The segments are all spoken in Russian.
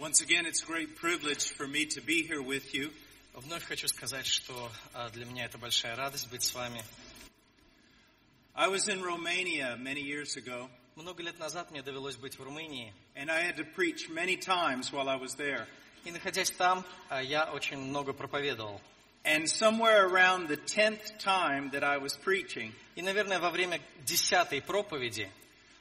Once again, it's a great privilege for me to be here with you. Вновь хочу сказать, что а, для меня это большая радость быть с вами. I was in Romania many years ago, Много лет назад мне довелось быть в Румынии, and I had to preach many times while I was there. и находясь там, а, я очень много проповедовал. And somewhere around the tenth time that I was preaching, И, наверное, во время десятой проповеди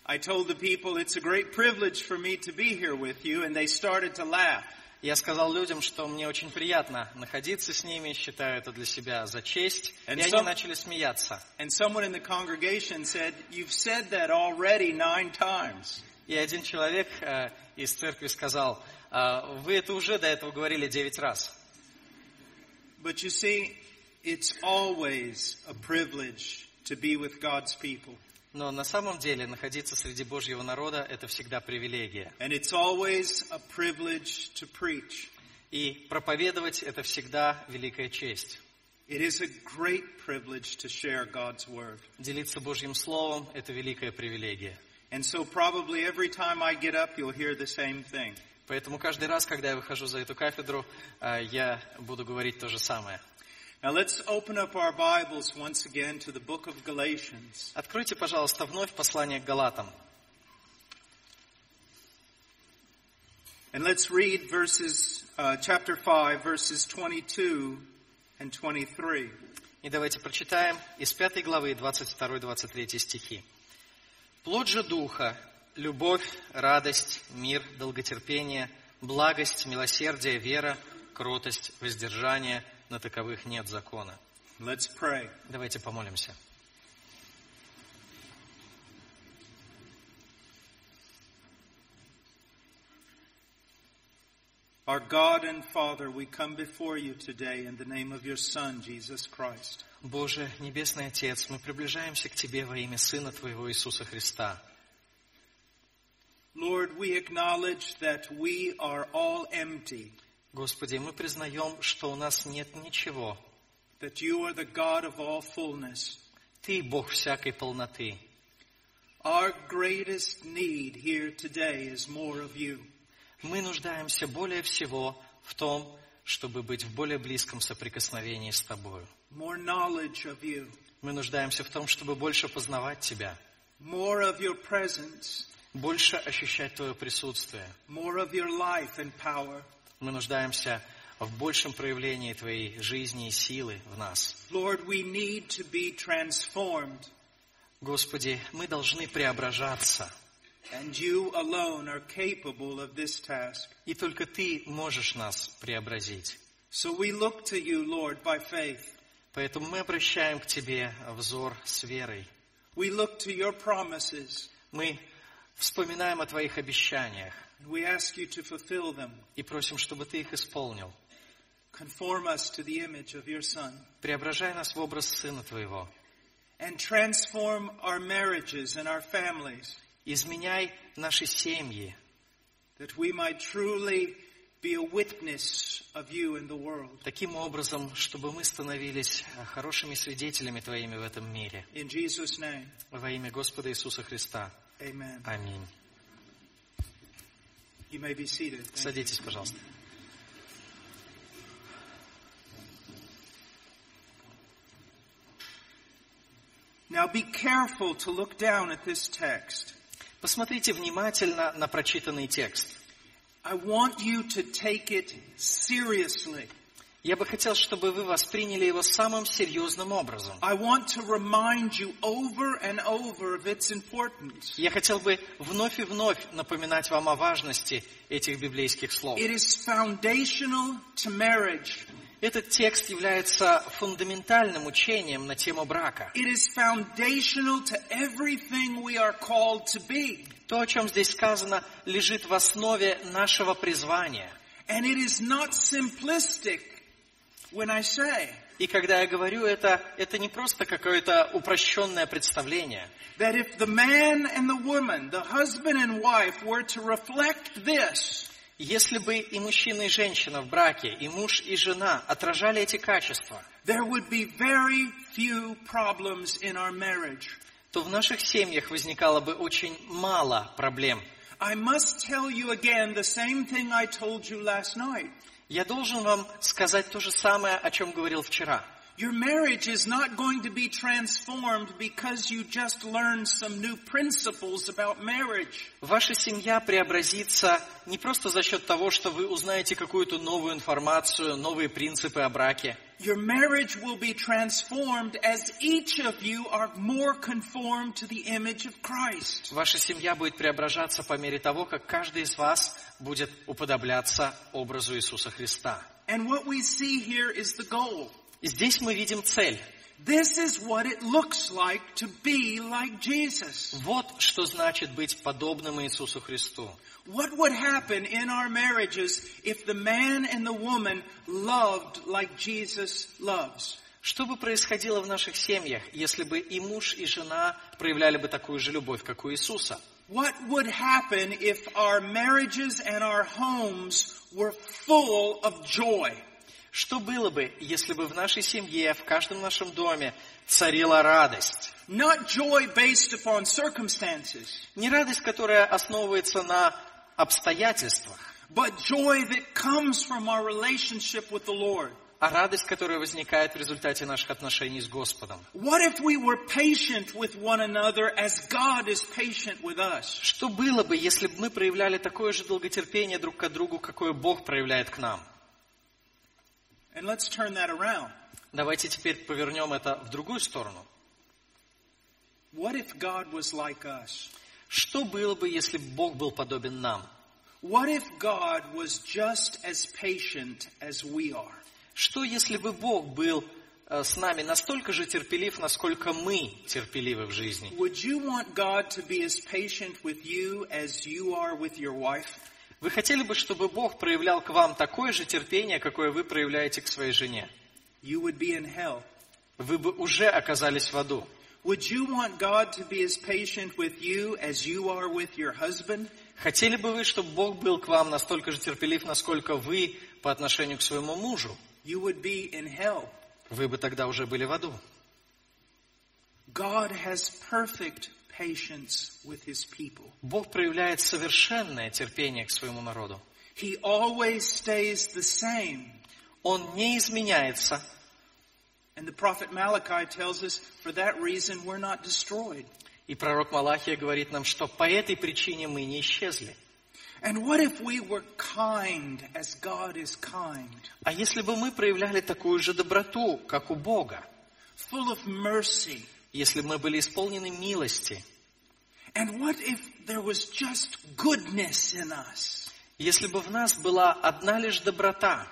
I told the people, it's a great privilege for me to be here with you, and they started to laugh. я сказал людям, что мне очень приятно находиться с ними, считаю это для себя за честь, и And они some- начали смеяться. And someone in the congregation said, you've said that already nine times. И один человек э, из церкви сказал, «А, вы это уже до этого говорили девять раз. But you see, it's always a privilege to be with God's people. Но на самом деле находиться среди Божьего народа – это всегда привилегия. And it's always a privilege to preach. И проповедовать – это всегда великая честь. It is a great privilege to share God's Word. Делиться Божьим Словом – это великая привилегия. And so probably every time I get up, you'll hear the same thing. Поэтому каждый раз, когда я выхожу за эту кафедру, э, я буду говорить то же самое. Now let's open up our Bibles once again to the book of Galatians. Откройте, пожалуйста, вновь послание к Галатам. And let's read verses, uh, chapter 5, verses 22 and 23. И давайте прочитаем из пятой главы 22-23 стихи. «Плод же Духа – любовь, радость, мир, долготерпение, благость, милосердие, вера, кротость, воздержание. На таковых нет закона». Let's pray. Давайте помолимся. Our God and Father, we come before you today in the name of your Son, Jesus Christ. Боже, Небесный Отец, мы приближаемся к Тебе во имя Сына Твоего Иисуса Христа. Lord, we acknowledge that we are all empty, Господи, мы признаем, что у нас нет ничего. that you are the God of all fullness. Ты Бог всякой полноты. Our greatest need here today is more of you. Мы нуждаемся более всего в том, чтобы быть в более близком соприкосновении с Тобою. more knowledge of you, Мы нуждаемся в том, чтобы больше познавать Тебя, more of your presence, больше ощущать Твое присутствие. more of your life and power. Мы нуждаемся в большем проявлении Твоей жизни и силы в нас. Lord, we need to be transformed, Господи, мы должны преображаться. and you alone are capable of this task. И только Ты можешь нас преобразить. So we look to you, Lord, by faith. Поэтому мы обращаем к Тебе взор с верой. We look to your promises. Мы вспоминаем о Твоих обещаниях We ask you to fulfill them. и просим, чтобы Ты их исполнил. Conform us to the image of your Son. Преображай нас в образ Сына Твоего. And transform our marriages and our families Изменяй наши семьи, that we might truly be a witness of you in the world. таким образом, чтобы мы становились э, хорошими свидетелями Твоими в этом мире. In Jesus' name, Во имя Господа Иисуса Христа. amen. Аминь. You may be seated. Thank you. Садитесь, пожалуйста. Now be careful to look down at this text. Посмотрите внимательно на прочитанный текст. I want you to take it seriously. Я бы хотел, чтобы вы восприняли его самым серьезным образом. I want to remind you over and over of its importance. Я хотел бы вновь и вновь напоминать вам о важности этих библейских слов. It is foundational to marriage. Этот текст является фундаментальным учением на тему брака. It is foundational to everything we are called to be. То, о чем здесь сказано, лежит в основе нашего призвания. And it is not simplistic when I say И когда я говорю это, это не просто какое-то упрощенное представление. that if the man and the woman, the husband and wife were to reflect this, Если бы и мужчина, и женщина в браке, и муж, и жена отражали эти качества, there would be very few problems in our marriage. то в наших семьях возникало бы очень мало проблем. I must tell you again the same thing I told you last night. Я должен вам сказать то же самое, о чем говорил вчера. Your marriage is not going to be transformed because you just learned some new principles about marriage. Ваша семья преобразится не просто за счет того, что вы узнаете какую-то новую информацию, новые принципы о браке. Your marriage will be transformed as each of you are more conformed to the image of Christ. Ваша семья будет преображаться по мере того, как каждый из вас будет уподобляться образу Иисуса Христа. And what we see here is the goal. И здесь мы видим цель. This is what it looks like to be like Jesus. Вот что значит быть подобным Иисусу Христу. What would happen in our marriages if the man and the woman loved like Jesus loves? Что бы происходило в наших семьях, если бы и муж, и жена проявляли бы такую же любовь, как у Иисуса? What would happen if our marriages and our homes were full of joy? Что было бы, если бы в нашей семье, в каждом нашем доме царила радость? Not joy based upon circumstances, Не радость, которая основывается на обстоятельствах, but joy that comes from our relationship with the Lord. А радость, которая возникает в результате наших отношений с Господом. Что было бы, если бы мы проявляли такое же долготерпение друг к другу, какое Бог проявляет к нам? Давайте теперь повернем это в другую сторону. Что было бы, если бы Бог был подобен нам? What if God was just as patient as we are? Что если бы Бог был э, с нами настолько же терпелив, насколько мы терпеливы в жизни? Вы хотели бы, чтобы Бог проявлял к вам такое же терпение, какое вы проявляете к своей жене? You would be in hell. Вы бы уже оказались в аду. Would you want God to be as patient with you as you are with your husband? Хотели бы вы, чтобы Бог был к вам настолько же терпелив, насколько вы по отношению к своему мужу? You would be in hell. Вы бы тогда уже были в аду. God has perfect patience with his people. Бог проявляет совершенное терпение к своему народу. He always stays the same. Он не изменяется, And the prophet Malachi tells us for that reason we're not destroyed. и пророк Малахия говорит нам, что по этой причине мы не исчезли. And what if we were kind as God is kind? А если бы мы проявляли такую же доброту, как у Бога, Full of mercy. если бы мы были исполнены милости, And what if there was just goodness in us? если бы в нас была одна лишь доброта,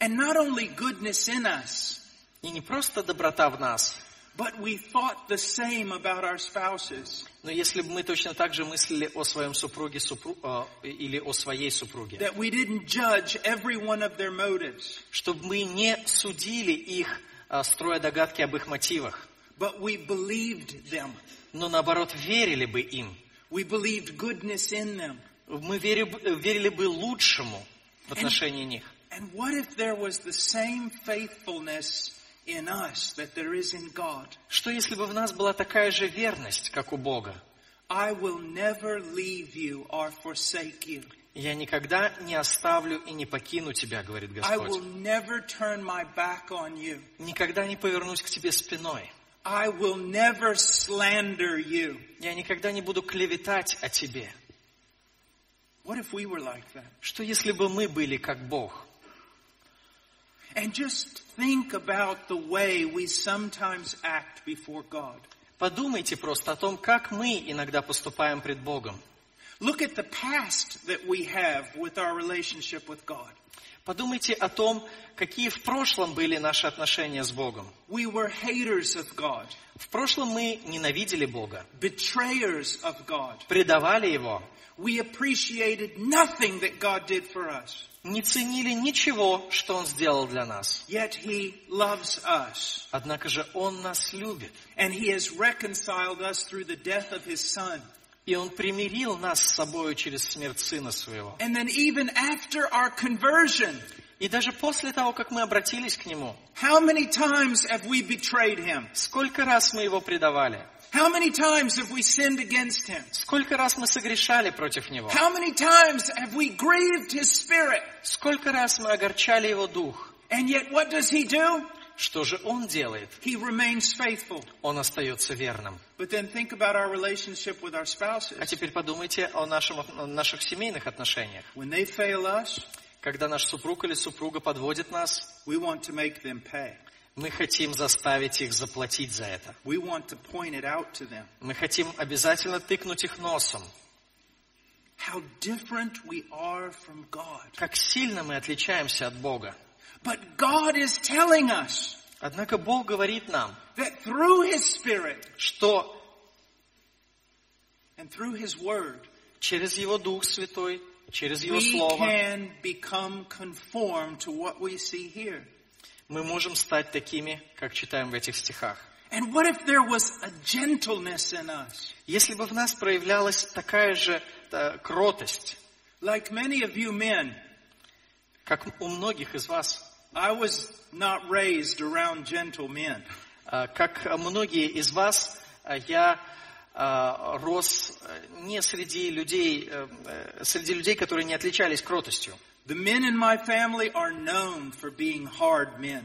And not only goodness in us, и не просто доброта в нас, but we thought the same about our spouses. но если бы мы точно так же мыслили о своем супруге супру- э, или о своей супруге, That we didn't judge every one of their motives, чтобы мы не судили их, э, строя догадки об их мотивах, but we believed them. но наоборот верили бы им. We believed goodness in them. Мы вери- верили бы лучшему в отношении них. And what if there was the same faithfulness in us that there is in God? Что если бы в нас была такая же верность, как у Бога? I will never leave you or forsake you. Я никогда не оставлю и не покину тебя, говорит I will Господь. never turn my back on you. Никогда не повернусь к тебе спиной. I will never slander you. Я никогда не буду клеветать о тебе. What if we were like that? Что если бы мы были как Бог? And just think about the way we sometimes act before God. Подумайте просто о том, как мы иногда поступаем пред Богом. Look at the past that we have with our relationship with God. Подумайте о том, какие в прошлом были наши отношения с Богом. We were haters of God, В прошлом мы ненавидели Бога, betrayers of God. предавали Его, We appreciated nothing that God did for us. не ценили ничего, что Он сделал для нас. Yet He loves us. Однако же Он нас любит. And He has reconciled us through the death of His Son. И Он примирил нас с собою через смерть Сына Своего. And then even after our conversion, И даже после того, как мы обратились к Нему, How many times have we betrayed him? сколько раз мы Его предавали, How many times have we sinned against him? сколько раз мы согрешали против Него, How many times have we grieved his spirit? сколько раз мы огорчали Его Дух. And yet what does he do? Что же Он делает? He remains faithful. Он остается верным. But then think about our relationship with our А spouses. теперь подумайте о, нашем, о наших семейных отношениях. When they fail us, Когда наш супруг или супруга подводит нас, we want to make them pay. мы хотим заставить их заплатить за это. We want to point it out to them. Мы хотим обязательно тыкнуть их носом. How different we are from God. Как сильно мы отличаемся от Бога. But God is telling us Однако Бог говорит нам, that through His Spirit что and through His Word, через Его Дух Святой, через Его Слово can become conformed to what we see here. мы можем стать такими, как читаем в этих стихах. And what if there was a gentleness in us? Если бы в нас проявлялась такая же э, кротость, Like many of you men, как у многих из вас, I was not raised around gentle men. э, как многие из вас, э, я э, рос не среди людей, э, э, среди людей, которые не отличались кротостью. The men in my family are known for being hard men.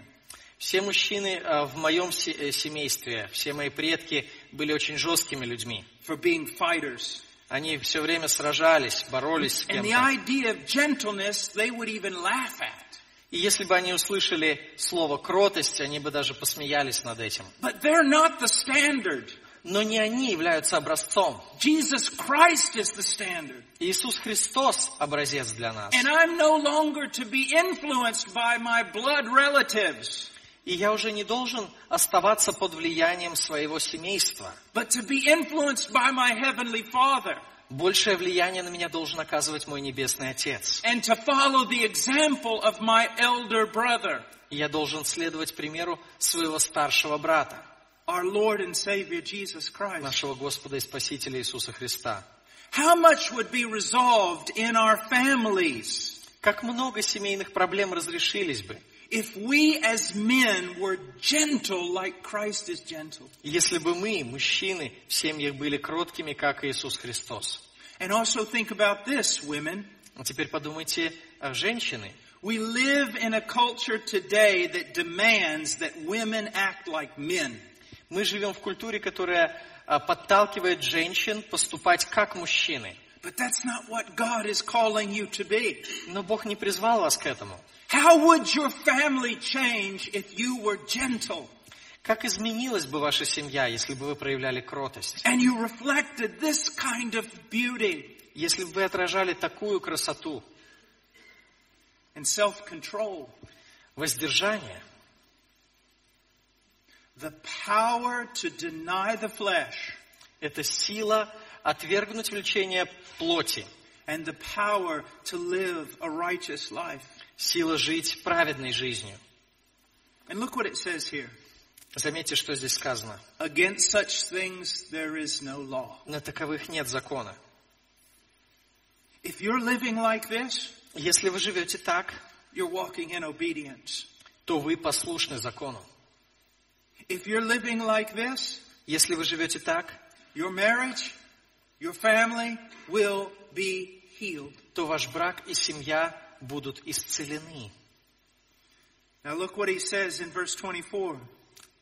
Все мужчины в моем э, семействе, все мои предки были очень жесткими людьми. for being fighters. Они все время сражались, боролись с And the кем-то. idea of gentleness, they would even laugh at. И если бы они услышали слово кротость, они бы даже посмеялись над этим. But they're not the standard. Но не они являются образцом. Jesus Christ is the standard. Иисус Христос образец для нас. And I'm no longer to be influenced by my blood relatives, И я уже не должен оставаться под влиянием своего семейства. but to be influenced by my Heavenly Father Большее влияние на меня должен оказывать мой Небесный Отец. and to follow the example of my elder brother, я должен следовать примеру своего старшего брата, our Lord and Savior Jesus Christ. нашего Господа и Спасителя Иисуса Христа. How much would be resolved in our families Как много семейных проблем разрешились бы, if we as men were gentle like Christ is gentle. если бы мы, мужчины, в семьях были кроткими, как Иисус Христос. And also think about this, women. А теперь подумайте, а женщины, We live in a culture today that demands that women act like men. мы живем в культуре, которая а, подталкивает женщин поступать как мужчины. But that's not what God is calling you to be. Но Бог не призвал вас к этому. How would your family change if you were gentle Как изменилась бы ваша семья, если бы вы проявляли кротость? and you reflected this kind of beauty Если бы вы отражали такую красоту, and self-control? воздержание, The power to deny the flesh это сила отвергнуть влечение плоти, and the power to live a righteous life. сила жить праведной жизнью. And look what it says here. Заметьте, что здесь сказано. Against such things there is no law. На таковых нет закона. If you're living like this, Если вы живете так, you're walking in obedience. то вы послушны закону. If you're living like this, Если вы живете так, your marriage, your family will be healed. то ваш брак и семья будут исцелены. Now look what he says in verse 24.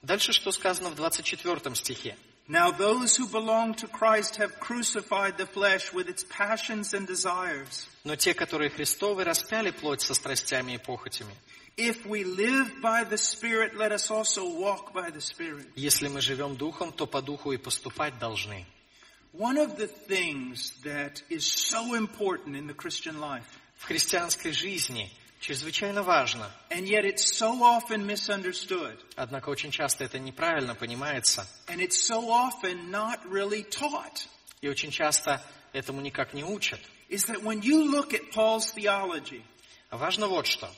Дальше что сказано в 24 стихе? Now those who belong to Christ have crucified the flesh with its passions and desires. Но те, которые Христовы, распяли плоть со страстями и похотями. If we live by the Spirit, let us also walk by the Spirit. Если мы живем духом, то по духу и поступать должны. One of the things that is so important in the Christian life, В христианской жизни чрезвычайно важно, and yet it's so often misunderstood, однако очень часто это неправильно понимается, and it's so often not really taught, и очень часто этому никак не учат. is that when you look at Paul's theology, Важно вот что.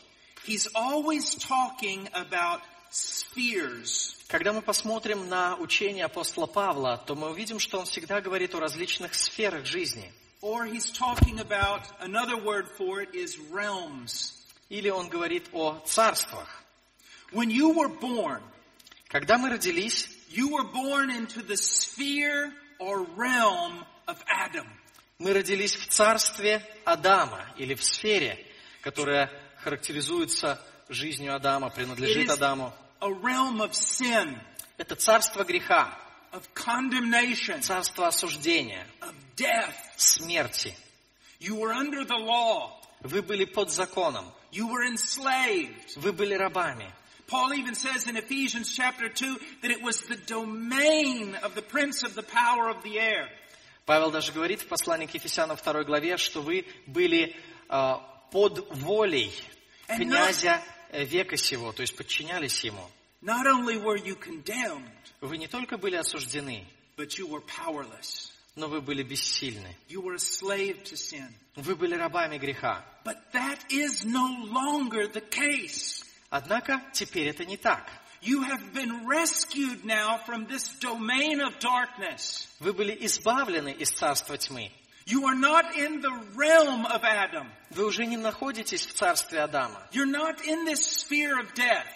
he's always talking about spheres. Когда мы посмотрим на учение апостола Павла, то мы увидим, что он всегда говорит о различных сферах жизни. Or he's talking about, another word for it is realms. или он говорит о царствах. When you were born, Когда мы родились, you were born into the sphere or realm of Adam. мы родились в царстве Адама или в сфере, которая характеризуется жизнью Адама, принадлежит Адаму. a realm of sin, Это царство греха, of condemnation, царство осуждения, of death. смерти. You were under the law. Вы были под законом, You were enslaved. вы были рабами. Paul even says in Ephesians chapter 2 that it was the domain of the prince of the power of the air. Павел даже говорит в послании к Ефесянам 2 главе, что вы были а, под волей князя э, века сего, то есть подчинялись ему. Not only were you condemned, Вы не только были осуждены, but you were powerless. Но вы были бессильны. You were a slave to sin. Вы были рабами греха. But that is no longer the case. Однако теперь это не так. You have been rescued now from this domain of darkness. Вы были избавлены из царства тьмы. You are not in the realm of Adam. Вы уже не находитесь в царстве Адама. You're not in this sphere of death.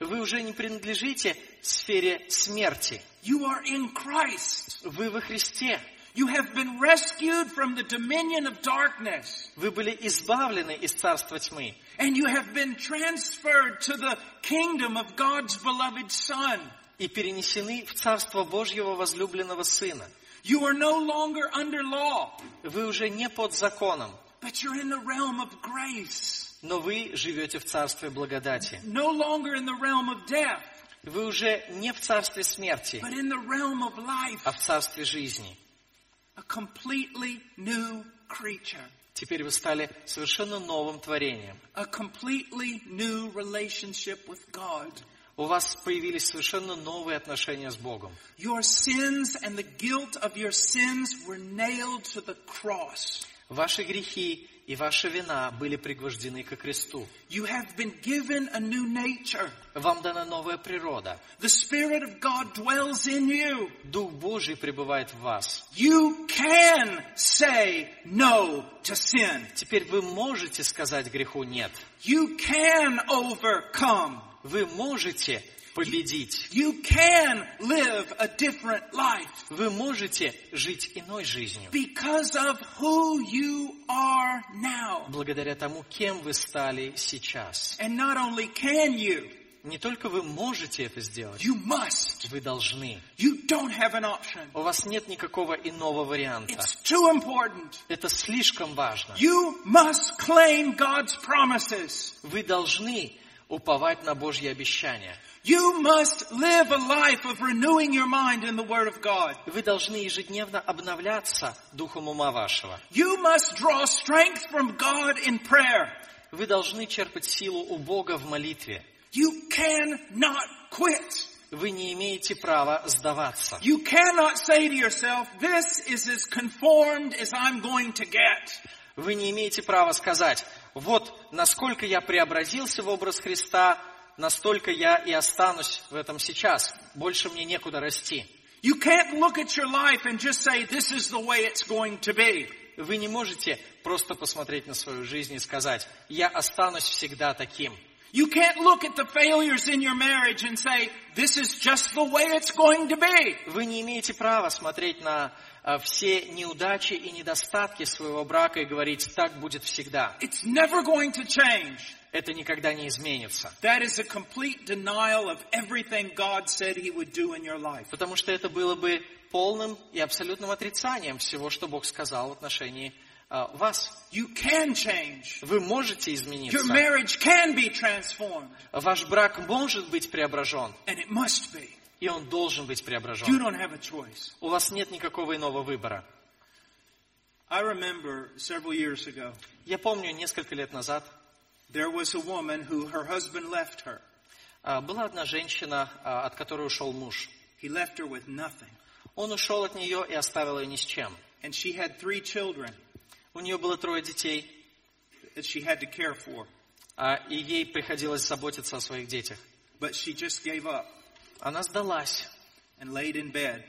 Вы уже не принадлежите сфере смерти. You are in Christ. Вы во Христе. You have been rescued from the dominion of darkness. Вы были избавлены из царства тьмы. And you have been transferred to the kingdom of God's beloved Son. и перенесены в Царство Божьего возлюбленного Сына. You are no longer under law, Вы уже не под законом, but you're in the realm of grace. но вы живете в Царстве благодати. No longer in the realm of death, Вы уже не в Царстве смерти, but in the realm of life. а в Царстве жизни. A completely new creature. Теперь вы стали совершенно новым творением. A completely new relationship with God. У вас появились совершенно новые отношения с Богом. Your sins and the guilt of your sins were nailed to the cross. Ваши грехи и ваша вина были пригвождены ко кресту. You have been given a new nature. Вам дана новая природа. The Spirit of God dwells in you. Дух Божий пребывает в вас. You can say no to sin. Теперь вы можете сказать греху «нет». You can overcome. Вы можете победить. You can live a different life Вы можете жить иной жизнью. because of who you are now. Благодаря тому, кем вы стали сейчас. And not only can you, Не только вы можете это сделать, you must. вы должны. You don't have an option. У вас нет никакого иного варианта. It's too important. Это слишком важно. You must claim God's promises. Вы должны уповать на Божьи обещания. You must live a life of renewing your mind in the Word of God. Вы должны ежедневно обновляться духом ума вашего. You must draw strength from God in prayer. Вы должны черпать силу у Бога в молитве. You cannot quit. Вы не имеете права сдаваться. You cannot say to yourself, this is as conformed as I'm going to get. Вы не имеете права сказать, вот насколько я преобразился в образ Христа, настолько я и останусь в этом сейчас. Больше мне некуда расти. You can't look at your life and just say, this is the way it's going to be. Вы не можете просто посмотреть на свою жизнь и сказать, я останусь всегда таким. You can't look at the failures in your marriage and say, this is just the way it's going to be. Вы не имеете права смотреть на все неудачи и недостатки своего брака и говорить, так будет всегда. It's never going to change. Это никогда не изменится. That is a complete denial of everything God said He would do in your life. Потому что это было бы полным и абсолютным отрицанием всего, что Бог сказал в отношении а, вас. You can change. Вы можете Your измениться. marriage can be transformed. Ваш брак может быть преображен, And it must be. И он должен быть You преображен. don't have a choice. У вас нет никакого иного выбора. I remember several years ago, Я помню, несколько лет назад there was a woman who her husband left her. а, была одна женщина, а, от которой ушел муж. He left her with nothing. Он ушел от нее и оставил ее ни с чем. And she had three children У нее было трое детей, that she had to care for. а, и ей приходилось заботиться о своих детях. But she just gave up Она сдалась. and laid in bed.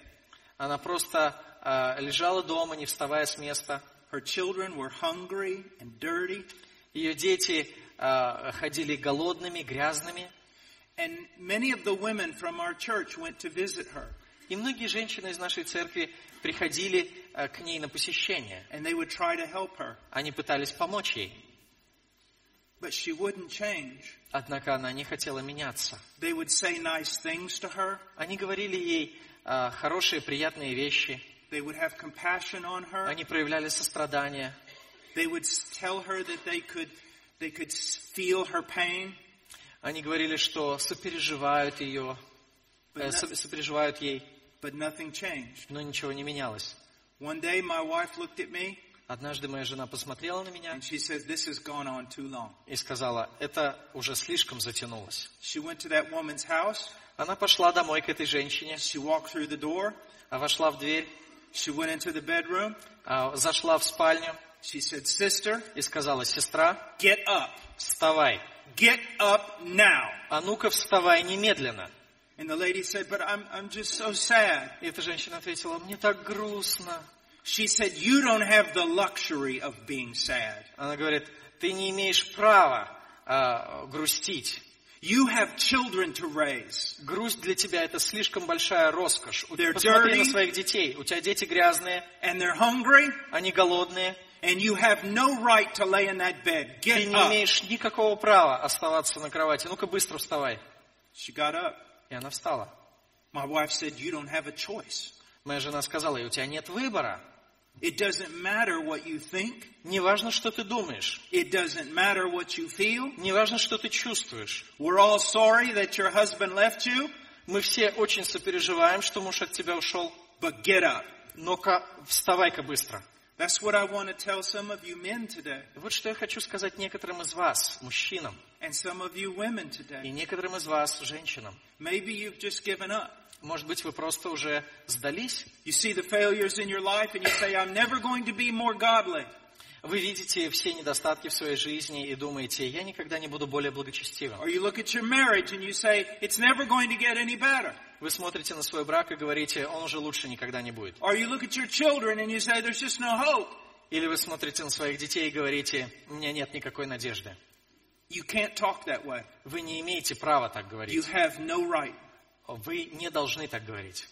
Она просто а, лежала дома, не вставая с места. Her children were hungry and dirty. Ее дети а, ходили голодными, грязными. And many of the women from our church went to visit her. И многие женщины из нашей церкви приходили а, к ней на посещение. And they would try to help her. Они пытались помочь ей. But she wouldn't change. Однако она не хотела меняться. They would say nice things to her. Они говорили ей а, хорошие, приятные вещи. They would have compassion on her. Они проявляли сострадание. They would tell her that they could, they could feel her pain. Они говорили, что сопереживают ее, э, сопереживают ей, but nothing changed. но ничего не менялось. One day my wife looked at me Однажды моя жена посмотрела на меня long. и сказала, это уже слишком затянулось. House. Она пошла домой к этой женщине, door. а вошла в дверь, bedroom. а, зашла в спальню said, sister, и сказала, сестра, get up. вставай. Get up now. А ну-ка вставай немедленно. And the lady said, but I'm, I'm just so sad. И эта женщина ответила, мне так грустно. She said, you don't have the luxury of being sad. Она говорит, ты не имеешь права а, грустить. You have children to raise. Грусть для тебя это слишком большая роскошь. They're Посмотри dirty. на своих детей. У тебя дети грязные, And they're hungry. они голодные. And you have no right to lay in that bed. Ты Get не up. имеешь никакого права оставаться на кровати. Ну-ка быстро вставай. She got up. И она встала. My wife said, you don't have a choice. Моя жена сказала, и у тебя нет выбора. It doesn't matter what you think. Не важно, что ты думаешь. It doesn't matter what you feel. Не важно, что ты чувствуешь. We're all sorry that your husband left you, Мы все очень сопереживаем, что муж от тебя ушел. but get up. Но-ка, вставай-ка быстро. That's what I want to tell some of you men today, И вот что я хочу сказать некоторым из вас, мужчинам, and some of you women и today. некоторым из вас, женщинам. Maybe you've just given up. Может быть, вы просто уже сдались? You see the failures in your life and you say, I'm never going to be more godly. Вы видите все недостатки в своей жизни и думаете, я никогда не буду более благочестивым. Or you look at your marriage and you say, it's never going to get any better. Вы смотрите на свой брак и говорите, он уже лучше никогда не будет. Or you look at your children and you say, there's just no hope. Или вы смотрите на своих детей и говорите, у меня нет никакой надежды. You can't talk that way. Вы не имеете права так You говорить. have no right Вы не должны так говорить.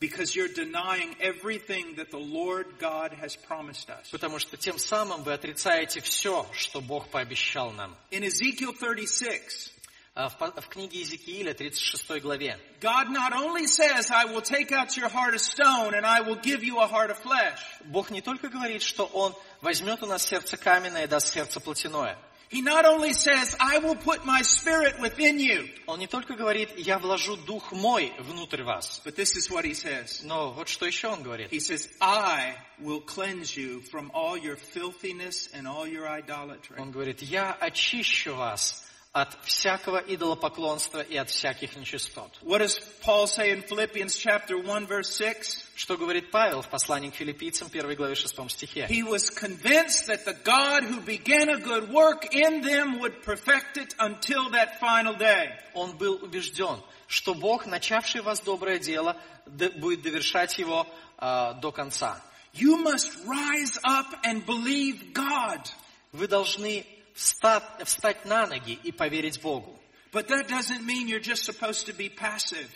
because you're denying everything that the Lord God has promised us. Потому что тем самым вы отрицаете все, что Бог пообещал нам. In Ezekiel 36, А В, в книге Иезекииля, 36 главе, God not only says, I will take out your heart of stone and I will give you a heart of flesh. Бог не только говорит, что Он возьмет у нас сердце каменное и даст сердце плотяное. He not only says, I will put my spirit within you, Он не только говорит, я вложу дух мой внутрь вас. but this is what he says. Но вот что еще он говорит. He says, I will cleanse you from all your filthiness and all your idolatry. Он говорит, я очищу вас от всякого идолопоклонства и от всяких нечистот. What does Paul say in Philippians chapter 1 verse 6? Что говорит Павел в послании к филиппийцам, 1 главе 6 стихе? He was convinced that the God who began a good work in them would perfect it until that final day. Он был убежден, что Бог, начавший вас доброе дело, будет довершать его а, до конца. You must rise up and believe God. Вы должны встать, встать на ноги и поверить Богу. But that doesn't mean you're just supposed to be passive.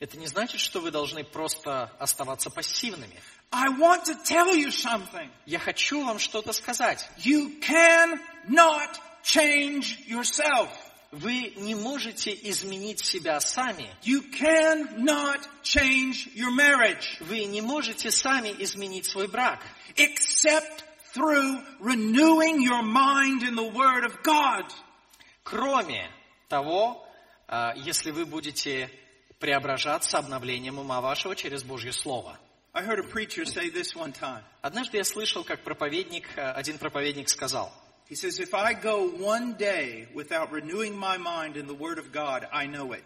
Это не значит, что вы должны просто оставаться пассивными. I want to tell you something. Я хочу вам что-то сказать. You cannot change yourself. Вы не можете изменить себя сами. You cannot change your marriage Вы не можете сами изменить свой брак, except through renewing your mind in the Word of God. кроме того, а, если вы будете преображаться обновлением ума вашего через Божье Слово. I heard a preacher say this one time. Однажды я слышал, как проповедник, а, один проповедник сказал, He says, if I go one day without renewing my mind in the Word of God, I know it.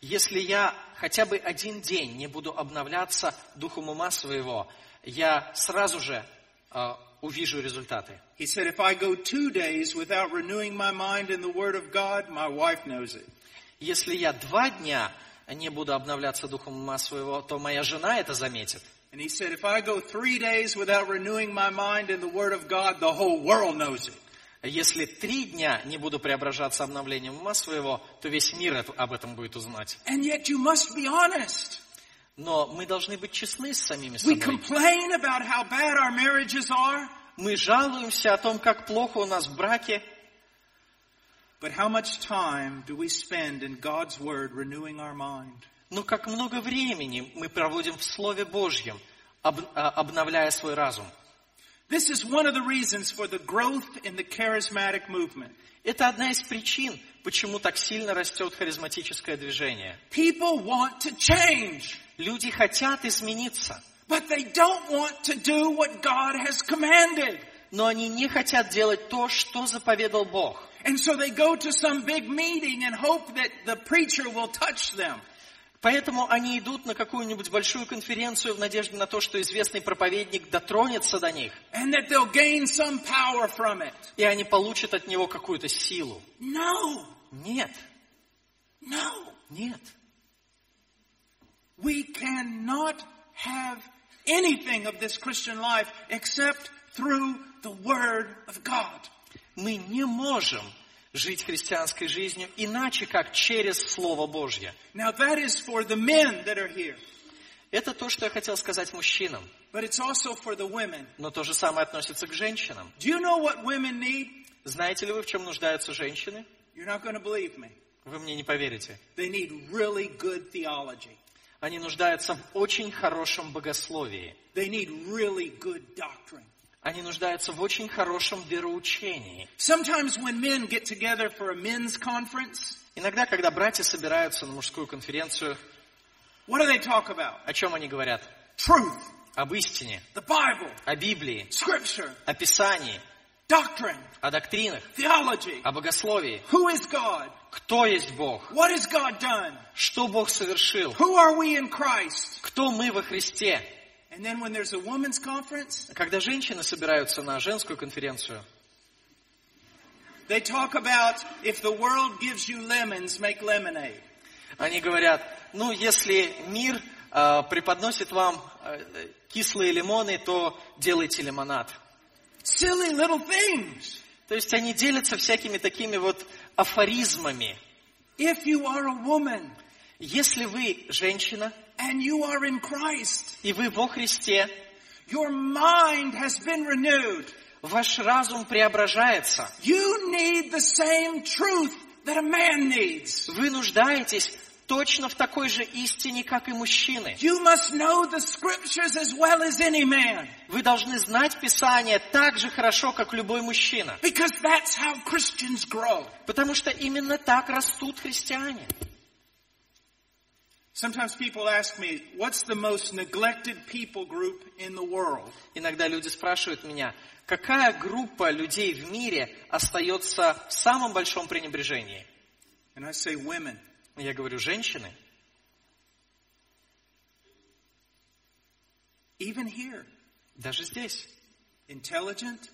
если я хотя бы один день не буду обновляться духом ума своего, я сразу же а, увижу результаты. He said, if I go two days without renewing my mind in the Word of God, my wife knows it. Если я два дня не буду обновляться духом ума своего, то моя жена это заметит. And he said, if I go three days without renewing my mind in the Word of God, the whole world knows it. Если три дня не буду преображаться обновлением ума своего, то весь мир это- об этом будет узнать. And yet you must be honest. Но мы должны быть честны с самими We собой. complain about how bad our marriages are, Мы жалуемся о том, как плохо у нас в браке, but how much time do we spend in God's Word renewing our mind? но как много времени мы проводим в Слове Божьем, об- а, обновляя свой разум. This is one of the reasons for the growth in the charismatic movement. Это одна из причин, почему так сильно растет харизматическое движение. People want to change, Люди хотят измениться, but they don't want to do what God has commanded. но они не хотят делать то, что заповедал Бог. And so they go to some big meeting and hope that the preacher will touch them. Поэтому они идут на какую-нибудь большую конференцию в надежде на то, что известный проповедник дотронется до них, и они получат от него какую-то силу. No, Нет, no. нет. We cannot have anything of this Christian life except through the Word of God. Мы не можем жить христианской жизнью иначе, как через Слово Божье. Now that is for the men that are here, Это то, что я хотел сказать мужчинам, but it's also for the women. но то же самое относится к женщинам. Do you know what women need? Знаете ли вы, в чем нуждаются женщины? You're not going to believe me. Вы мне не поверите. They need really good theology. Они нуждаются в очень хорошем богословии. They need really good doctrine. Они нуждаются в очень хорошем вероучении. Sometimes when men get together for a men's conference, Иногда, когда братья собираются на мужскую конференцию, what do they talk about? о чем они говорят? Truth, Об истине, the Bible, о Библии, Scripture, о Писании, doctrine, о доктринах, theology. о богословии. Who is God? Кто есть Бог? What has God done? Что Бог совершил? Who are we in Christ? Кто мы во Христе? And then when there's a women's conference, Когда женщины собираются на женскую конференцию, they talk about if the world gives you lemons, make lemonade. они говорят, ну, если мир э, преподносит вам э, кислые лимоны, то делайте лимонад. Silly little things. То есть они делятся всякими такими вот афоризмами. If you are a woman Если вы женщина, and you are in Christ, и вы во Христе, your mind has been renewed. ваш разум преображается. You need the same truth that a man needs. Вы нуждаетесь точно в такой же истине, как и мужчины. You must know the as well as any man. Вы должны знать Писание так же хорошо, как любой мужчина. That's how grow. Потому что именно так растут христиане. Sometimes people ask me, what's the most neglected people group in the world? Иногда люди спрашивают меня, какая группа людей в мире остается в самом большом пренебрежении? And I say women. Я говорю, женщины. Even here. Даже здесь. Intelligent.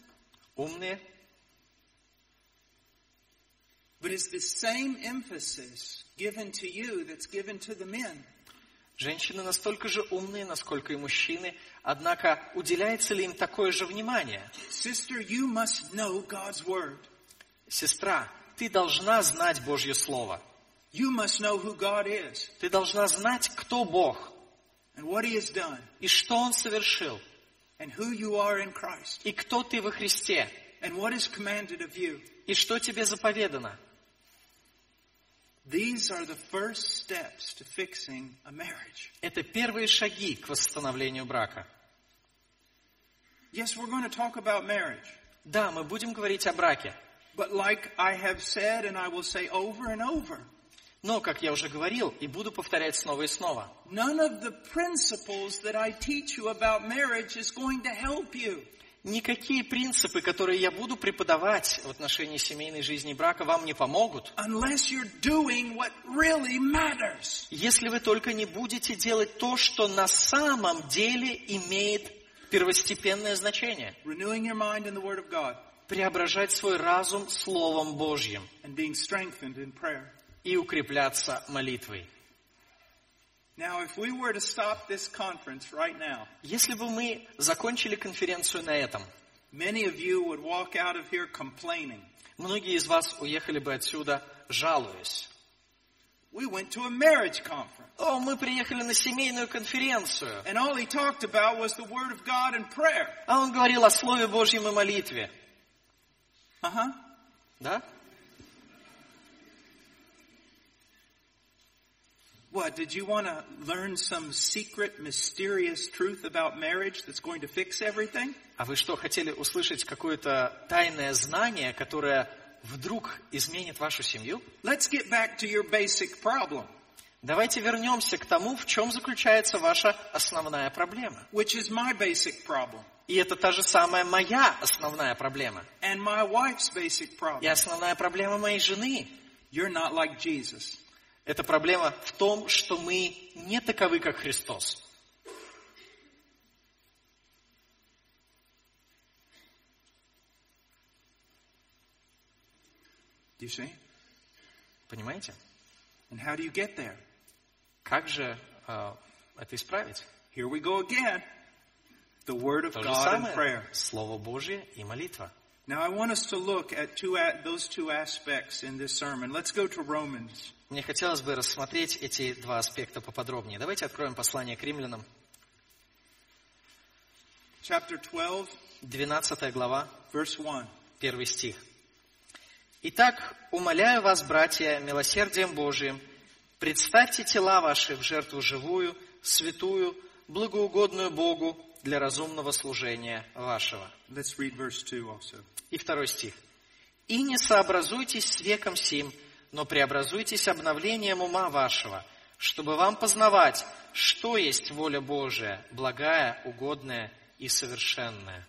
Умные. But is the same emphasis given to you that's given to the men? Женщины настолько же умные, насколько и мужчины, однако уделяется ли им такое же внимание? Sister, you must know God's Word. Сестра, ты должна знать Божье Слово. You must know who God is Ты должна знать, кто Бог and what He has done и что Он совершил, and who you are in Christ и кто ты во Христе, and what is commanded of you. и что тебе заповедано. These are the first steps to fixing a marriage. Это первые шаги к восстановлению брака. Yes, we're going to talk about marriage. Да, мы будем говорить о браке, But like I have said and I will say over and over, но, как я уже говорил, и буду повторять снова и снова, none of the principles that I teach you about marriage is going to help you. Никакие принципы, которые я буду преподавать в отношении семейной жизни и брака, вам не помогут, really если вы только не будете делать то, что на самом деле имеет первостепенное значение. Преображать свой разум Словом Божьим и укрепляться молитвой. Now, if we were to stop this conference right now, Если бы мы закончили конференцию на этом, many of you would walk out of here complaining. Многие из вас уехали бы отсюда, жалуясь. We went to a marriage conference. О, мы приехали на семейную конференцию. And all he talked about was the Word of God and prayer. А он говорил о Слове Божьем и молитве. Uh-huh. Да? What, did you want to learn some secret, mysterious truth about marriage that's going to fix everything? А вы что, хотели услышать какое-то тайное знание, которое вдруг изменит вашу семью? Let's get back to your basic problem, Давайте вернемся к тому, в чем заключается ваша основная проблема. which is my basic problem И это та же самая моя основная проблема. and my wife's basic И problem. основная проблема моей жены. You're not like Jesus. Эта проблема в том, что мы не таковы, как Христос. Do you see? Понимаете? And how do you get there? Как же э, это исправить? Here we go again. The Word of То God and самое prayer. Слово Божье и молитва. Now I want us to look at two, those two aspects in this sermon. Let's go to Romans. Мне хотелось бы рассмотреть эти два аспекта поподробнее. Давайте откроем послание к римлянам, Chapter 12, 12 глава, verse 1. первый стих. «Итак, умоляю вас, братья, милосердием Божиим, представьте тела ваши в жертву живую, святую, благоугодную Богу для разумного служения вашего». Let's read verse 2 also. И второй стих. «И не сообразуйтесь с веком сим, но преобразуйтесь обновлением ума вашего, чтобы вам познавать, что есть воля Божия, благая, угодная и совершенная».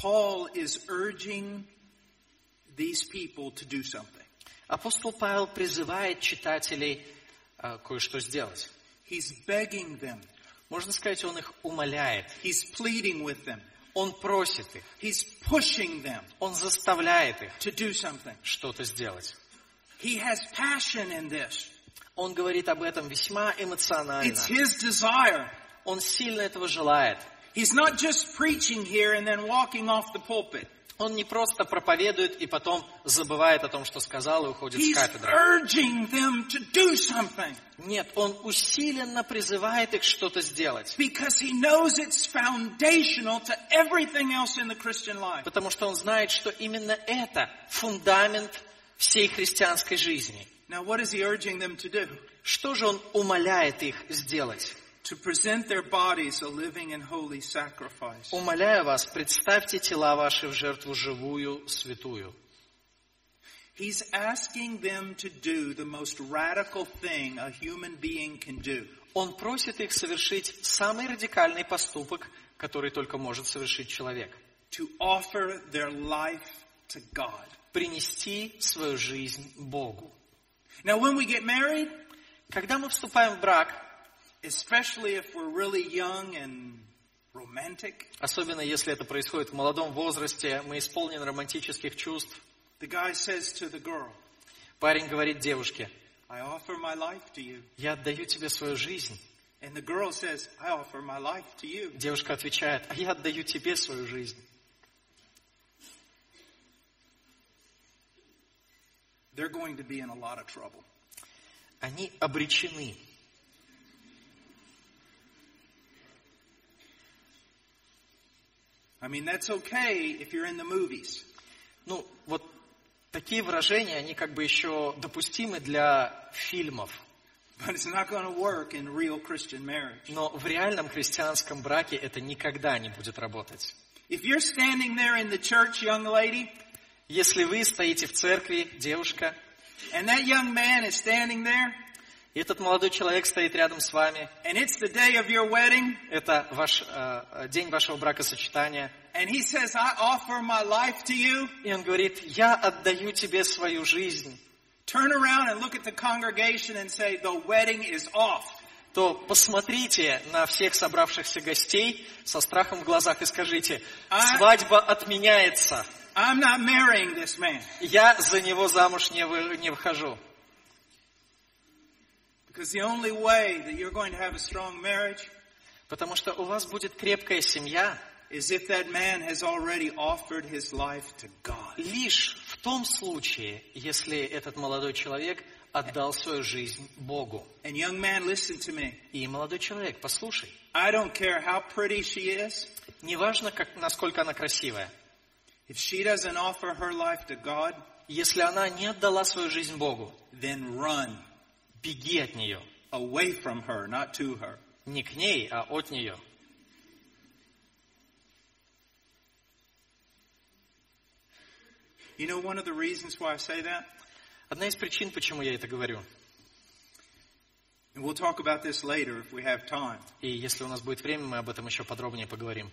Paul is urging these people to do something. Апостол Павел призывает читателей э, кое-что сделать. He's begging them. Можно сказать, он их умоляет, He's pleading with them. он просит их, He's pushing them он заставляет их to do something. что-то сделать. He has passion in this. Он говорит об этом весьма эмоционально. It's his desire. Он сильно этого желает. He's not just preaching here and then walking off the pulpit. Он не просто проповедует и потом забывает о том, что сказал, и уходит с He's кафедры. do something Нет, он усиленно призывает их что-то сделать. Потому что он знает, что именно это фундамент всей христианской жизни. Now, what is he urging them to do? Что же он умоляет их сделать? To present their bodies a living and holy sacrifice. Умоляю вас, представьте тела ваши в жертву живую, святую. He's asking them to do the most radical thing a human being can do. Он просит их совершить самый радикальный поступок, который только может совершить человек. To offer their life to God. Принести свою жизнь Богу. Now, when we get married, Когда мы вступаем в брак, especially if we're really young and romantic, особенно если это происходит в молодом возрасте, мы исполнены романтических чувств, the guy says to the girl, парень говорит девушке, I offer my life to you. я отдаю тебе свою жизнь. And the girl says, I offer my life to you. Девушка отвечает, а я отдаю тебе свою жизнь. They're going to be in a lot of trouble. Они обречены. I mean, that's okay if you're in the movies. Ну, вот такие выражения, они как бы еще допустимы для фильмов. But it's not going to work in real Christian marriage. Но в реальном христианском браке это никогда не будет работать. If you're standing there in the church, young lady, Если вы стоите в церкви, девушка, and that young man is standing there, и этот молодой человек стоит рядом с вами, and it's the day of your wedding, это ваш э, день вашего бракосочетания, and he says, I offer my life to you, и он говорит, я отдаю тебе свою жизнь, turn around and look at the congregation and say, the wedding is off. то посмотрите на всех собравшихся гостей со страхом в глазах и скажите, А- свадьба отменяется, I'm not marrying this man. я за него замуж не, вы- не выхожу. Because the only way that you're going to have a strong marriage Потому что у вас будет крепкая семья is if that man has already offered his life to God. лишь в том случае, если этот молодой человек отдал свою жизнь Богу. And young man, listen to me. И молодой человек, послушай, I don't care how pretty she is. неважно, как, насколько она красивая, If she doesn't offer her life to God, если она не отдала свою жизнь Богу, then run беги от нее. away from her, not to her. Не к ней, а от нее. You know one of the reasons why I say that? Одна из причин, почему я это говорю, And we'll talk about this later if we have time. и если у нас будет время, мы об этом еще подробнее поговорим.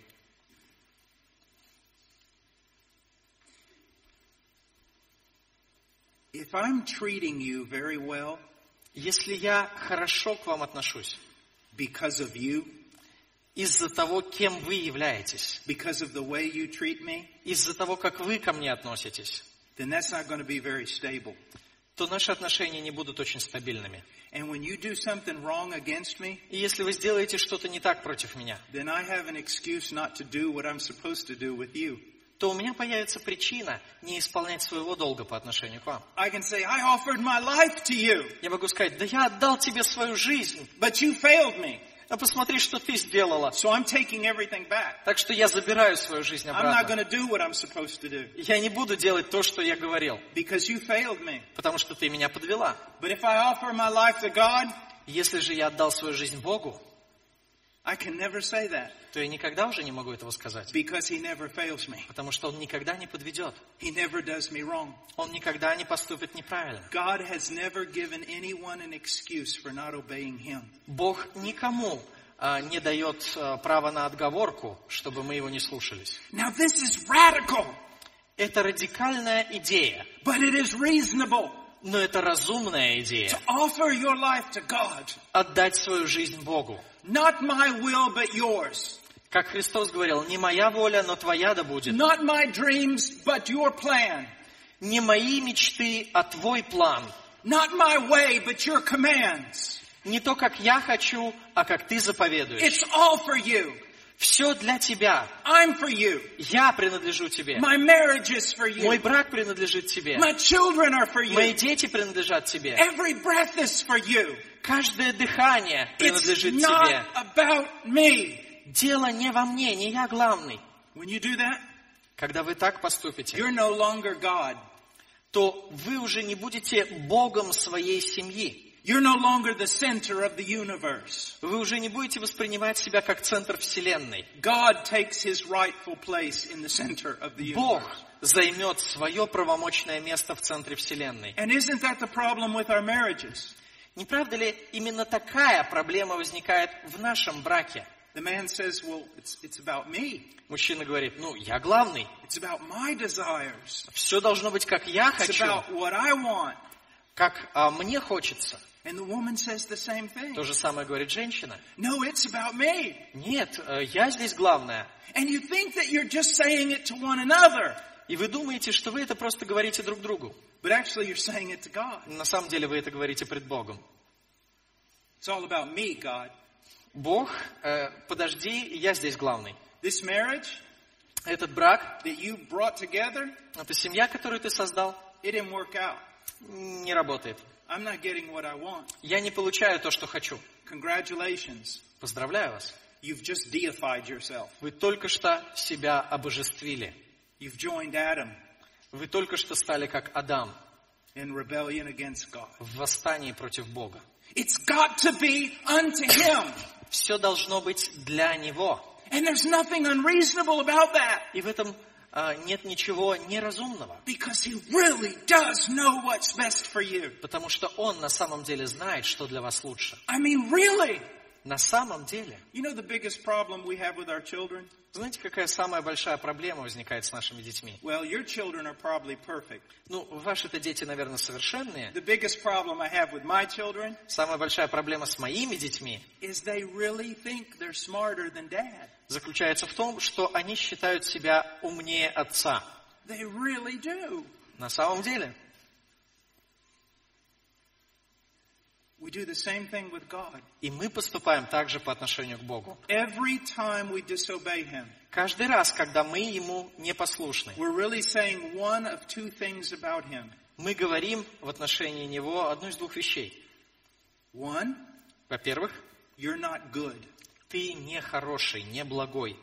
If I'm treating you very well Если я хорошо к вам отношусь, because of you, из-за того, кем вы являетесь, because of the way you treat me, из-за того, как вы ко мне относитесь, then that's not going to be very stable. то наши отношения не будут очень стабильными. And when you do something wrong against me, И если вы сделаете что-то не так против меня, then I have an excuse not to do what I'm supposed to do with you. То у меня появится причина не исполнять своего долга по отношению к вам. I can say, I offered my life to you, Я могу сказать, да я отдал тебе свою жизнь, but you failed me. а посмотри, что ты сделала. So I'm taking everything back. Так что я забираю свою жизнь I'm not going обратно. to do what I'm supposed to do Я не буду делать то, что я говорил, because you failed me. потому что ты меня подвела. But if I offer my life to God, Если же я отдал свою жизнь Богу, I can never say that то я никогда уже не могу этого сказать, because He never fails me. потому что Он никогда не подведет. He never does me wrong. Он никогда не поступит неправильно. God has never given anyone an excuse for not obeying Him. Бог никому а, не дает а, права на отговорку, чтобы мы его не слушались. Now this is radical, Это радикальная идея, but it is reasonable но это разумная to идея. offer your life to God. Отдать свою жизнь Богу. Not my will, but yours. Как Христос говорил, не моя воля, но твоя да будет. Not my dreams, but your plan. Не мои мечты, а твой план. Not my way, but your commands. Не то, как я хочу, а как ты заповедуешь. It's all for you. Все для тебя. I'm for you. Я принадлежу тебе. My marriage is for Мой you. брак принадлежит тебе. My children are for Мои you. дети принадлежат тебе. Every breath is for you. Каждое дыхание It's принадлежит not тебе. about me. Дело не во мне, не я главный. When you do that, Когда вы так поступите, you're no longer God. то вы уже не будете Богом своей семьи. You're no longer the center of the universe. Вы уже не будете воспринимать себя как центр Вселенной. God takes his rightful place in the center of the Бог universe. займет свое правомочное место в центре Вселенной. And isn't that the problem with our marriages? Не правда ли именно такая проблема возникает в нашем браке? The man says, well, it's, it's about me. Мужчина говорит, ну, я главный. It's about my desires. Все должно быть, как я It's хочу, about what I want. как а, мне хочется. And the woman says the same thing. То же самое говорит женщина. No, it's about me. Нет, э, я здесь главная. And you think that you're just saying it to one another. И вы думаете, что вы это просто говорите друг другу. But actually you're saying it to God. На самом деле вы это говорите пред Богом. It's all about me, God. Бог, э, подожди, я здесь главный. This marriage Этот брак, that you brought together, эта семья, которую ты создал, it didn't work out. не работает. I'm not getting what I want. Я не получаю то, что хочу. Congratulations. Поздравляю вас. You've just deified yourself. Вы только что себя обожествили. You've joined Adam Вы только что стали как Адам in rebellion against God. в восстании против Бога. It's got to be unto Him. Все должно быть для Него. And there's nothing unreasonable about that. И в этом а, нет ничего неразумного. Because He really does know what's best for you. Потому что Он на самом деле знает, что для вас лучше. I mean, really. На самом деле. You know the biggest problem we have with our children? Знаете, какая самая большая проблема возникает с нашими детьми? Well, your children are probably perfect. Ну, ваши-то дети, наверное, совершенные. The biggest problem I have with my children Самая большая проблема с моими детьми is they really think they're smarter than dad. заключается в том, что они считают себя умнее отца. They really do. На самом деле. We do the same thing with God. И мы поступаем также по отношению к Богу. Every time we disobey Him, Каждый раз, когда мы Ему непослушны, we're really saying one of two things about Him. мы говорим в отношении Него одну из двух вещей. One, Во-первых, you're not good. ты не хороший, не благой.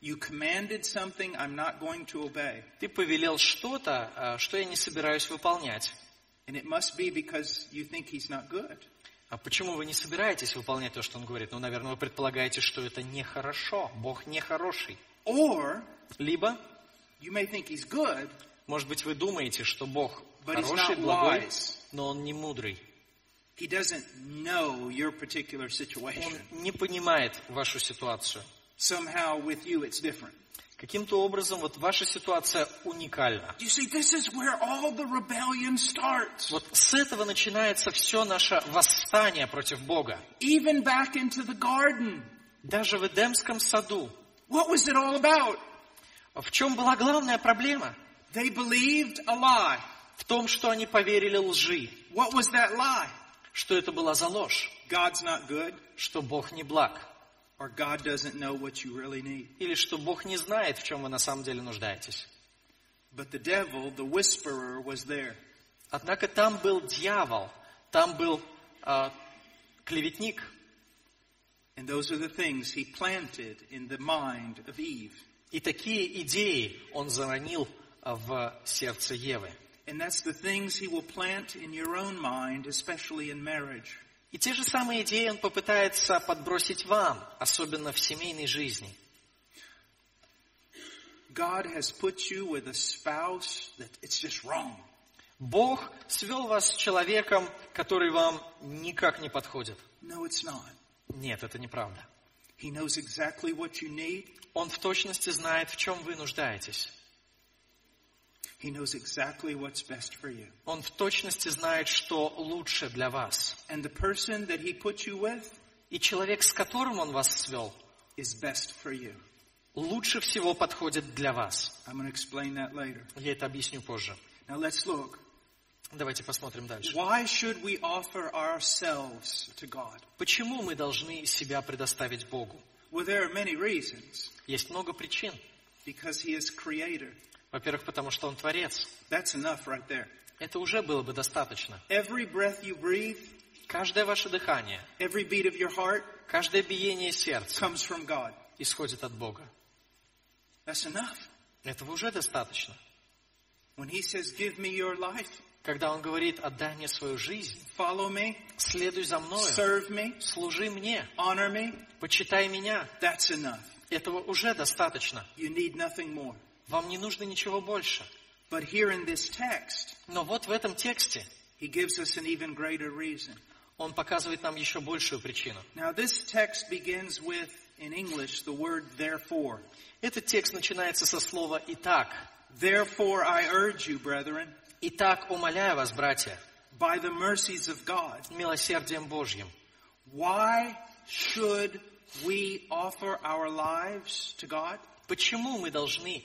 You commanded something I'm not going to obey. Ты повелел что-то, а, что я не собираюсь выполнять. And it must be because you think He's not good. А почему вы не собираетесь выполнять то, что Он говорит? Ну, наверное, вы предполагаете, что это нехорошо. Бог нехороший. Or Либо, you may think He's good, может быть, вы думаете, что Бог хороший, благой, но Он не мудрый. He doesn't know your particular Он situation. не понимает вашу ситуацию. Somehow with you it's different. Каким-то образом вот ваша ситуация уникальна. Вот с этого начинается все наше восстание против Бога. Даже в Эдемском саду. В чем была главная проблема? В том, что они поверили лжи. Что это была за ложь? Что Бог не благ. or God doesn't know what you really need. Или что Бог не знает, в чем вы на самом деле нуждаетесь. But the devil, the whisperer, was there. Однако там был дьявол, там был а, клеветник. And those are the things he planted in the mind of Eve. И такие идеи он заронил а, в сердце Евы. And that's the things he will plant in your own mind, especially in marriage. И те же самые идеи он попытается подбросить вам, особенно в семейной жизни. God has put you with a spouse that it's just wrong. Бог свел вас с человеком, который вам никак не подходит. No, it's not. Нет, это неправда. He knows exactly what you need. Он в точности знает, в чем вы нуждаетесь. He knows exactly what's best for you. Он в точности знает, что лучше для вас. And the person that he put you with И человек, с которым он вас свел, is best for you. лучше всего подходит для вас. I'm going to explain that later. Я это объясню позже. Now let's look. Давайте посмотрим дальше. Why should we offer ourselves to God? Почему мы должны себя предоставить Богу? Well, there are many reasons. Есть много причин. Because he is creator. Во-первых, потому что Он Творец. That's enough right there. Это уже было бы достаточно. Every breath you breathe, Каждое ваше дыхание, every beat of your heart каждое биение сердца comes from God. исходит от Бога. That's enough. Этого уже достаточно. When he says, give me your life, Когда Он говорит, отдай мне свою жизнь, follow me, следуй за мною, serve me, служи мне, honor me, почитай меня, that's enough. этого уже достаточно. You need nothing more. Вам не нужно ничего больше. But here in this text, Но вот в этом тексте he gives us an even greater reason. Он показывает нам еще большую причину. Now, this text begins with, in English, the word therefore. Этот текст начинается со слова «Итак». Therefore, I urge you, brethren, «Итак, умоляю вас, братья, by the mercies of God, милосердием Божьим, why should we offer our lives to God? почему мы должны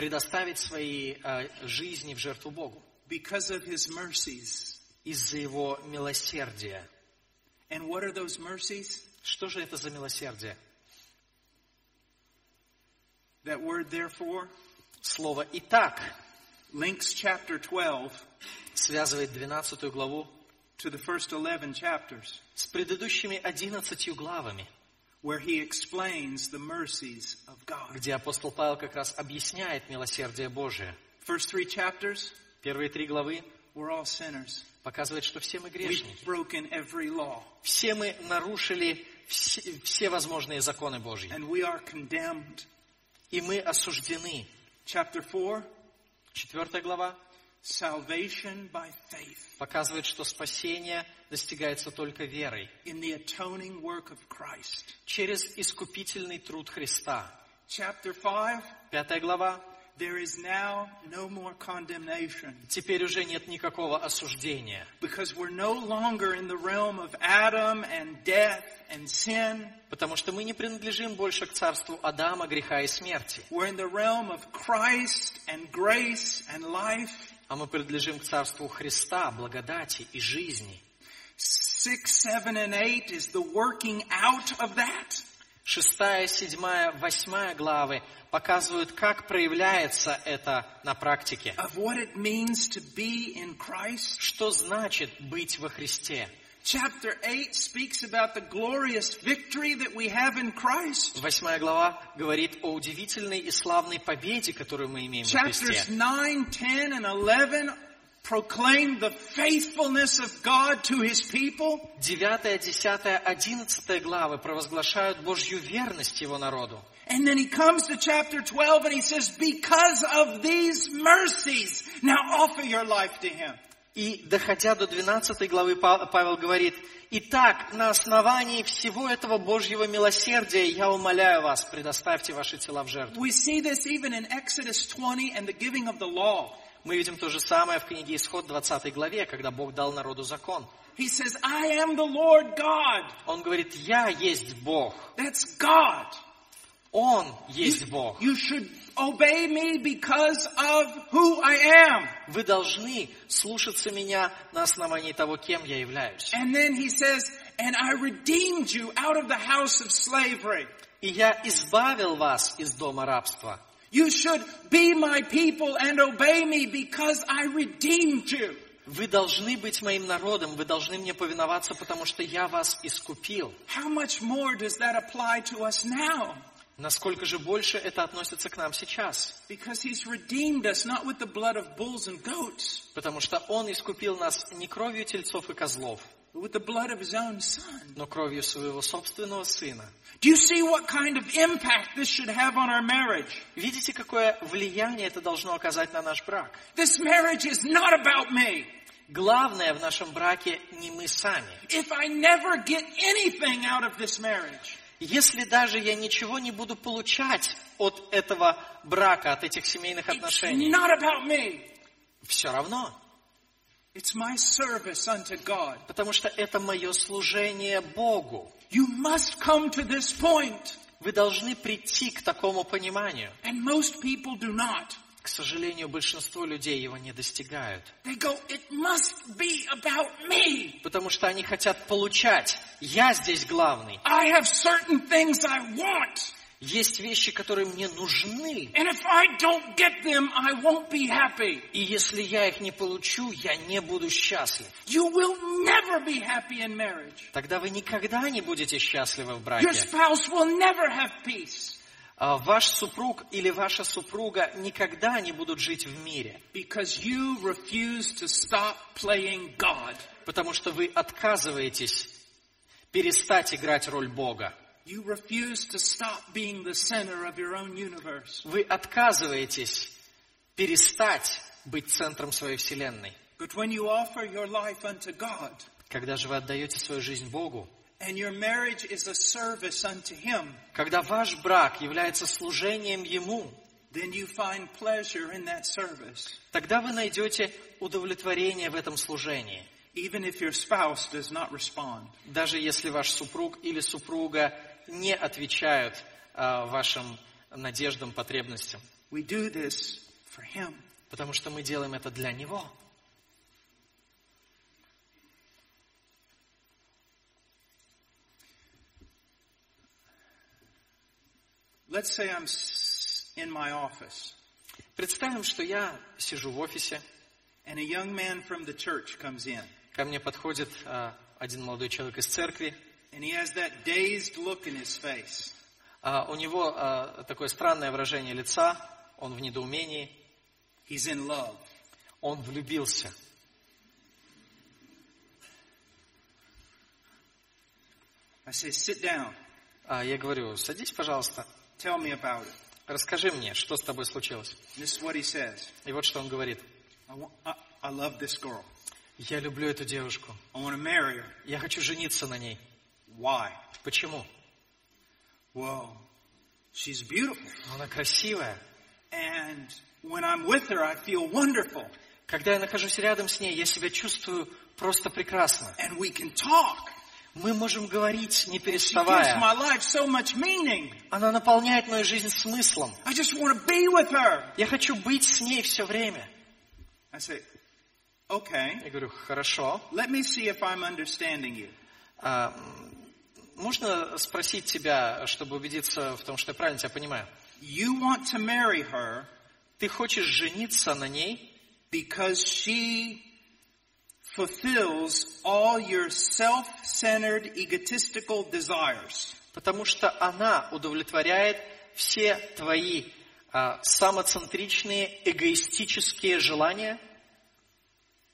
предоставить свои э, жизни в жертву Богу? Because of his mercies. Из-за Его милосердия. And what are those mercies? Что же это за милосердие? That word therefore Слово «Итак» links chapter 12 связывает 12 главу to the first 11 chapters, с предыдущими 11 главами, где апостол Павел как раз объясняет милосердие Божие. Первые три главы показывает, что все мы грешники. Все мы нарушили все, все возможные законы Божьи. И мы осуждены. Chapter 4, Четвертая глава показывает, что спасение достигается только верой. Через искупительный труд Христа. Chapter 5, Пятая глава. there is now no more condemnation Теперь уже нет никакого осуждения. because we're no longer in the realm of Adam and death and sin. Потому что мы не принадлежим больше к царству Адама, греха и смерти. We're in the realm of Christ and grace and life. А мы принадлежим к царству Христа, благодати и жизни. 6, 7, and 8 is the working out of that. Шестая, седьмая, восьмая главы показывают, как проявляется это на практике. Of what it means to be in Christ. Что значит быть во Христе? Chapter 8 speaks about the glorious victory that we have in Christ. Восьмая глава говорит о удивительной и славной победе, которую мы имеем во Chapters Христе. 9, 10, and 11 proclaim the faithfulness of God to His people. Девятая, десятая, одиннадцатая главы провозглашают Божью верность Его народу. And then he comes to chapter 12 and he says, because of these mercies, now offer your life to Him. И доходя до 12 главы, Па- Павел говорит, «Итак, на основании всего этого Божьего милосердия я умоляю вас, предоставьте ваши тела в жертву». We see this even in Exodus 20 and the giving of the law. Мы видим то же самое в книге Исход 20 главе, когда Бог дал народу закон. He says, I am the Lord God. Он говорит, «Я есть Бог». That's God. Он есть Бог. You should obey me because of who I am. Вы должны слушаться меня на основании того, кем я являюсь. And then he says, and I redeemed you out of the house of slavery. И я избавил вас из дома рабства. You should be my people and obey me because I redeemed you. Вы должны быть моим народом, вы должны мне повиноваться, потому что я вас искупил. How much more does that apply to us now? Насколько же больше это относится к нам сейчас? Goats, Потому что Он искупил нас не кровью тельцов и козлов, но кровью своего собственного Сына. Kind of? Видите, какое влияние это должно оказать на наш брак? Главное в нашем браке не мы сами. If I never get anything out of this marriage, Если даже я ничего не буду получать от этого брака, от этих семейных отношений, все равно. It's my service unto God. Потому что это мое служение Богу. You must come to this point. Вы должны прийти к такому пониманию. And most people do not. К сожалению, большинство людей его не достигают. They go, it must be about me. Потому что они хотят получать. Я здесь главный. I have certain things I want. Есть вещи, которые мне нужны. And if I don't get them, I won't be happy. И если я их не получу, я не буду счастлив. You will never be happy in marriage. Тогда вы никогда не будете счастливы в Your браке. spouse will never have peace Ваш супруг или ваша супруга никогда не будут жить в мире. because you refuse to stop playing God. Потому что вы отказываетесь перестать играть роль Бога. You refuse to stop being the center of your own universe. Вы отказываетесь перестать быть центром своей вселенной. But when you offer your life unto God, Когда же вы отдаете свою жизнь Богу, and your marriage is a service unto Him, когда ваш брак является служением Ему, then you find pleasure in that service, тогда вы найдете удовлетворение в этом служении. even if your spouse does not respond. Даже если ваш супруг или супруга не отвечают а, вашим надеждам, потребностям. We do this for Him. Потому что мы делаем это для Него. Let's say I'm in my office, Представим, что я сижу в офисе, and a young man from the church comes in, ко мне подходит а, один молодой человек из церкви, and he has that dazed look in his face. а, у него а, такое странное выражение лица, он в недоумении, He's in love. он влюбился. I say, sit down. А я говорю, садись, пожалуйста, Tell me about it. расскажи мне, что с тобой случилось. This is what he says. И вот что он говорит. I, want, I, I love this girl. Я люблю эту девушку. I want to marry her. Я хочу жениться на ней. Why? Почему? Well, she's beautiful. Она красивая. And when I'm with her, I feel wonderful. Когда я нахожусь рядом с ней, я себя чувствую просто прекрасно. And we can talk. Мы можем говорить, не переставая. so. Она наполняет мою жизнь смыслом. Я хочу быть с ней все время. I say, Okay. Я говорю, хорошо. Let me see if I'm understanding you. А, можно спросить тебя, чтобы убедиться в том, что я правильно тебя понимаю? You want to marry her Ты хочешь жениться на ней, because she fulfills all your self-centered, egotistical desires. потому что она удовлетворяет все твои а, самоцентричные, эгоистические желания.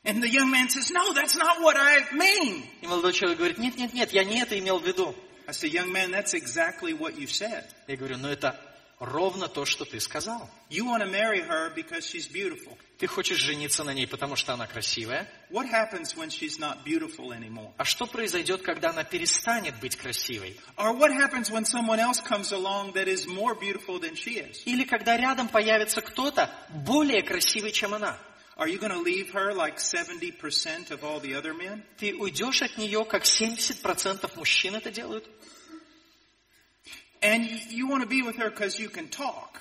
And the young man says, no, that's not what I mean. И молодой человек говорит, нет, нет, нет, я не это имел в виду. I say, young man, that's exactly what you said. Я говорю, ну это ровно то, что ты сказал. You want to marry her because she's beautiful. Ты хочешь жениться на ней, потому что она красивая. What happens when she's not beautiful anymore? А что произойдет, когда она перестанет быть красивой? Or what happens when someone else comes along that is more beautiful than she is? Или когда рядом появится кто-то более красивый, чем она? Are you going to leave her like 70% of all the other men? Ты уйдешь от нее, как 70% мужчин это делают? And you want to be with her because you can talk.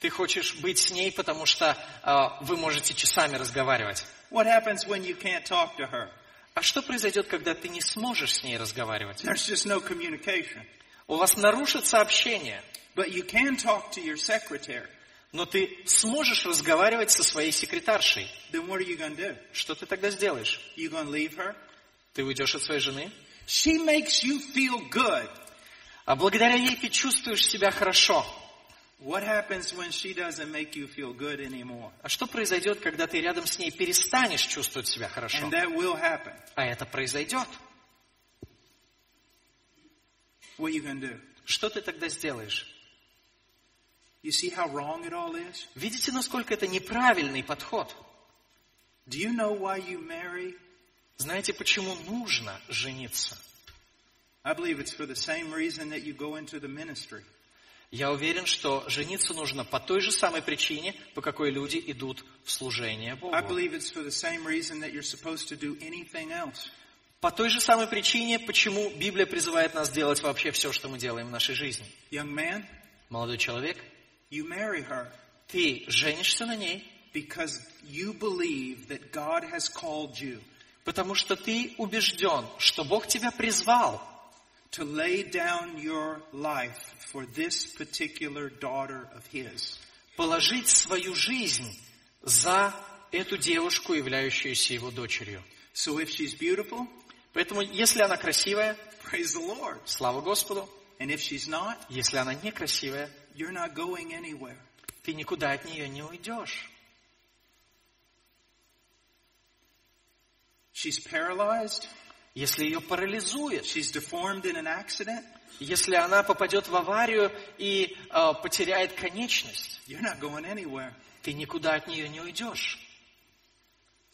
Ты хочешь быть с ней, потому что а, вы можете часами разговаривать. What happens when you can't talk to her? А что произойдет, когда ты не сможешь с ней разговаривать? There's just no communication. У вас нарушится общение, But you can talk to your secretary. но ты сможешь разговаривать со своей секретаршей. Then what are you to do? Что ты тогда сделаешь? You to leave her? Ты уйдешь от своей жены, She makes you feel good. А благодаря ей ты чувствуешь себя хорошо. What happens when she doesn't make you feel good anymore? А что произойдет, когда ты рядом с ней перестанешь чувствовать себя хорошо? And that will happen. А это произойдет. What you to do? Что ты тогда сделаешь? You see how wrong it all is? Видите, насколько это неправильный подход? Do you know why you marry? Знаете, почему нужно жениться? I believe it's for the same reason that you go into the ministry. Я уверен, что жениться нужно по той же самой причине, по какой люди идут в служение Богу. По той же самой причине, почему Библия призывает нас делать вообще все, что мы делаем в нашей жизни. Young man, Молодой человек, her ты женишься на ней, because you believe that God has called you потому что ты убежден, что Бог тебя призвал to lay down your life for this particular daughter of His. положить свою жизнь за эту девушку, являющуюся его дочерью. So if she's beautiful, Поэтому, если она красивая, praise the Lord. слава Господу. And if she's not, Если она некрасивая, you're not going anywhere. ты никуда от нее не уйдешь. She's paralyzed, Если ее парализует, she's deformed in an accident, если она попадет в аварию и э, потеряет конечность, you're not going anywhere. ты никуда от нее не уйдешь.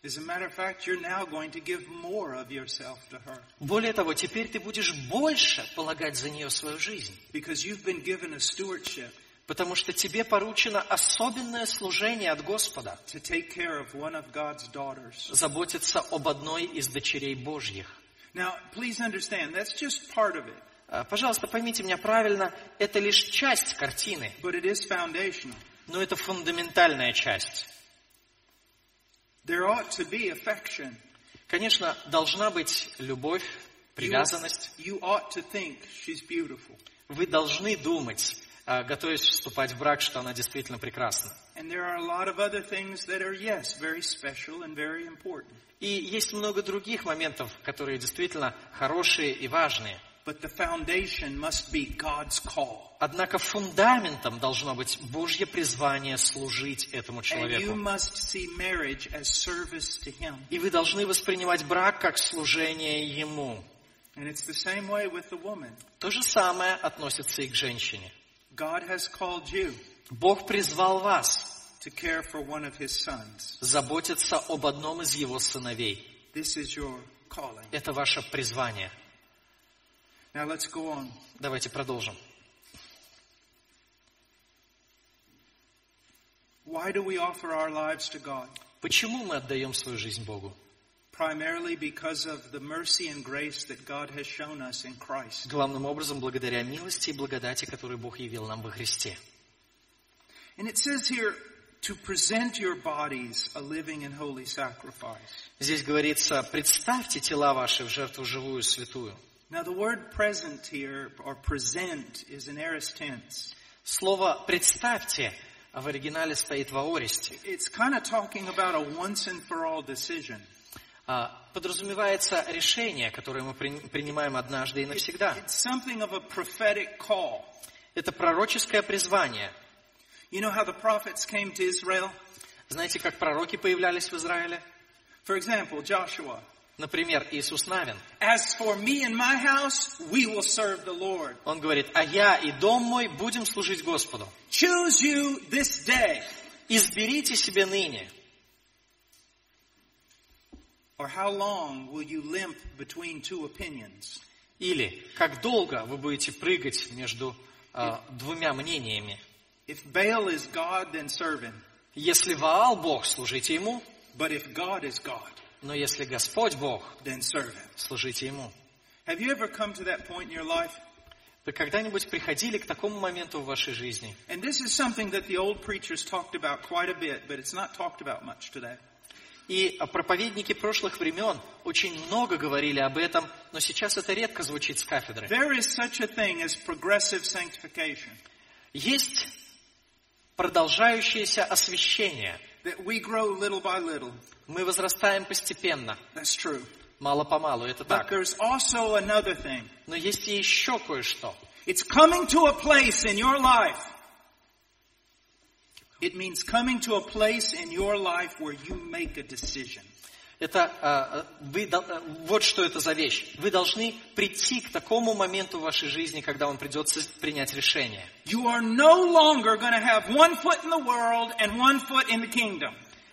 As a matter of fact, you're now going to give more of yourself to her Более того, теперь ты будешь больше полагать за нее свою жизнь, because you've been given a stewardship потому что тебе поручено особенное служение от Господа to take care of one of God's daughters. заботиться об одной из дочерей Божьих. Now, please understand, that's just part of it, А, Пожалуйста, поймите меня правильно, это лишь часть картины, but it is foundational. но это фундаментальная часть. There ought to be affection. Конечно, должна быть любовь, привязанность. you ought to think she's beautiful. Вы должны думать, а, готовясь вступать в брак, что она действительно прекрасна. And there are a lot of other things that are, yes, И есть много других моментов, которые действительно хорошие и важные. But the foundation must be God's call. Однако фундаментом должно быть Божье призвание служить этому человеку. И вы должны воспринимать брак как служение Ему. And it's the same way with the woman. То же самое относится и к женщине. God has called you Бог призвал вас to care for one of His sons. заботиться об одном из Его сыновей. This is your calling. Это ваше призвание. Now let's go on. Давайте продолжим. Why do we offer our lives to God? Почему мы отдаем свою жизнь Богу? Primarily because of the mercy and grace that God has shown us in Christ. Главным образом, благодаря милости и благодати, которую Бог явил нам во Христе. And it says here, to present your bodies a living and holy sacrifice. Здесь говорится, представьте тела ваши в жертву живую святую. Now the word present here, or present, is an aorist tense. Слово «представьте» в оригинале стоит в аористе. It's kind of talking about a once and for all decision. А, Подразумевается решение, которое мы при- принимаем однажды и навсегда. It's something of a prophetic call. Это пророческое призвание. You know how the prophets came to Israel? Знаете, как пророки появлялись в Израиле? For example, Joshua. Например, Иисус Навин. As for me and my house, we will serve the Lord. Он говорит, а я и дом мой будем служить Господу. Choose you this day. Изберите себе ныне. Or how long will you limp between two opinions? Или как долго вы будете прыгать между а, двумя мнениями. If Baal is God, then serve him. Если Ваал Бог, служите Ему. But if God is God, Но если Господь Бог, then serve him. служите Ему. Have you ever come to that point in your life? Вы когда-нибудь приходили к такому моменту в вашей жизни? And this is something that the old preachers talked about quite a bit, but it's not talked about much today. И проповедники прошлых времен очень много говорили об этом, но сейчас это редко звучит с кафедры. There is such a thing as progressive sanctification. Есть продолжающееся освящение. That we grow little by little. Мы возрастаем постепенно, That's true. мало-помалу, это But так. there's also another thing. Но есть и еще кое-что. It's coming to a place in your life. It means coming to a place in your life where you make a decision. Это, а, вы, дол- а, вот что это за вещь. Вы должны прийти к такому моменту в вашей жизни, когда вам придется принять решение. No.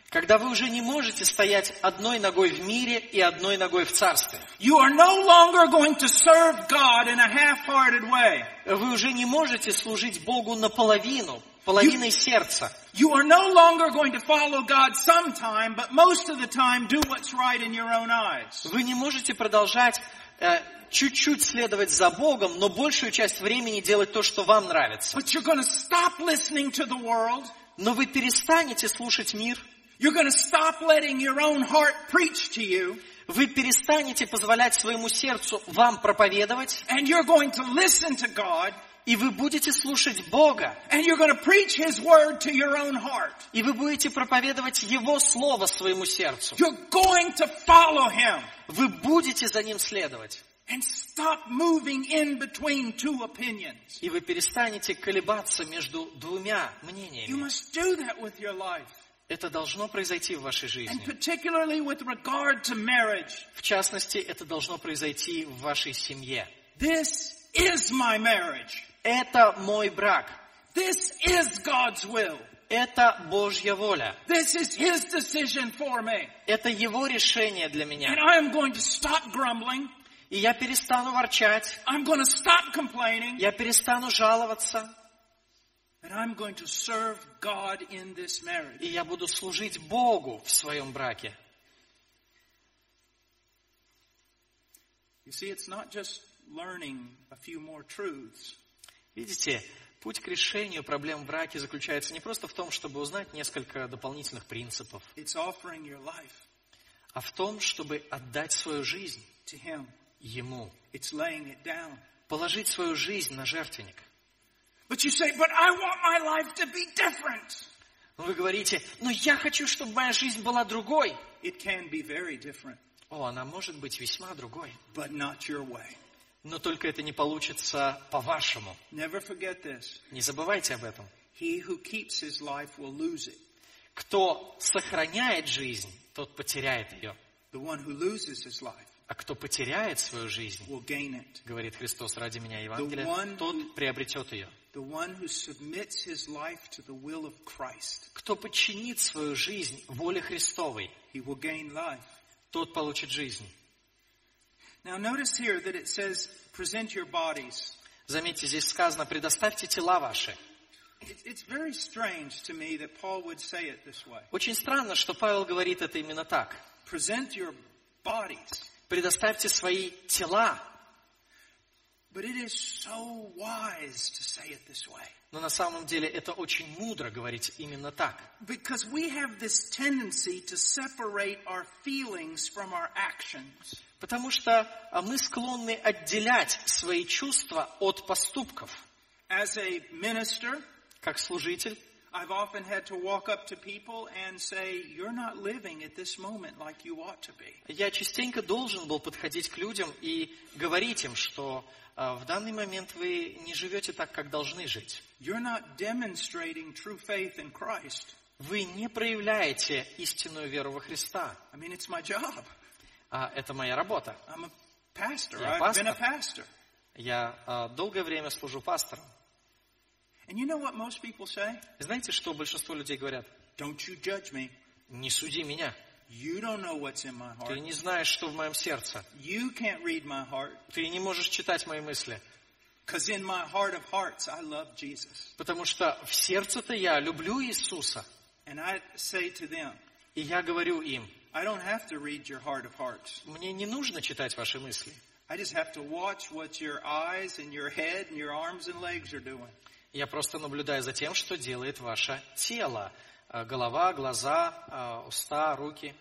Когда вы уже не можете стоять одной ногой в мире и одной ногой в царстве. No. Вы уже не можете служить Богу наполовину, половиной сердца. You are no longer going to follow God sometime, but most of the time do what's right in your own eyes. Вы не можете продолжать э, чуть-чуть следовать за Богом, но большую часть времени делать то, что вам нравится. But you're going to stop listening to the world. Но вы перестанете слушать мир, You're going to stop letting your own heart preach to you. вы перестанете позволять своему сердцу вам проповедовать, And you're going to listen to God. И вы будете слушать Бога, And you're going to preach His word to your own heart. и вы будете проповедовать Его Слово своему сердцу. You're going to follow Him. Вы будете за Ним следовать, And stop moving in between two opinions. и вы перестанете колебаться между двумя You мнениями. must do that with your life. Это должно произойти в вашей жизни. В частности, это должно произойти в вашей семье. This is my marriage. Это мой брак. This is God's will. Это Божья воля. This is His decision for me. Это Его решение для And меня. I am going to stop grumbling. И я перестану ворчать, I'm going to stop complaining. я перестану жаловаться, And I'm going to serve God in this marriage. и я буду служить Богу в своем браке. You see, it's not just learning a few more truths. Видите, путь к решению проблем в браке заключается не просто в том, чтобы узнать несколько дополнительных принципов, а в том, чтобы отдать свою жизнь. Ему, положить свою жизнь на жертвенник. But you say, but I want my life to be different. Но вы говорите, но я хочу, чтобы моя жизнь была другой. It can be very different, О, она может быть весьма другой. but not your way. Но только это не получится по-вашему. Не забывайте об этом. Кто сохраняет жизнь, тот потеряет ее. А кто потеряет свою жизнь, говорит Христос ради меня Евангелие, тот приобретет ее. Кто подчинит свою жизнь воле Христовой, тот получит жизнь. Now notice here that it says, present your bodies. Заметьте, здесь сказано, предоставьте тела ваши. It- It's very strange to me that Paul would say it this way. Очень странно, что Павел говорит это именно так. Present your bodies. Предоставьте свои тела. But it is so wise to say it this way. Но на самом деле это очень мудро говорить именно так. Because we have this tendency to separate our feelings from our actions. Потому что а, мы склонны отделять свои чувства от поступков. As a minister, Как служитель, I've often had to walk up to people and say, You're not living at this moment like you ought to be. я частенько должен был подходить к людям и говорить им, что а, в данный момент вы не живете так, как должны жить. You're not demonstrating true faith in Christ. Вы не проявляете истинную веру во Христа. I mean, it's my job. А это моя работа. I'm a pastor. Yeah, I've been a pastor. pastor. Я а, долгое время служу пастором. And you know what most people say? И знаете, что большинство людей говорят? Don't you judge me. Не суди меня. You don't know what's in my Ты heart. не знаешь, что в моем сердце. You can't read my heart. Ты не можешь читать мои мысли. Because in my heart of hearts, I love Jesus. Потому что в сердце-то я люблю Иисуса. And I say to them, И я говорю им, I don't have to read your heart of hearts. мне не нужно читать ваши мысли. I just have to watch what your eyes and your head and your arms and legs are doing. Я просто наблюдаю за тем, что делает ваше тело. А, Голова, глаза, а, уста, руки.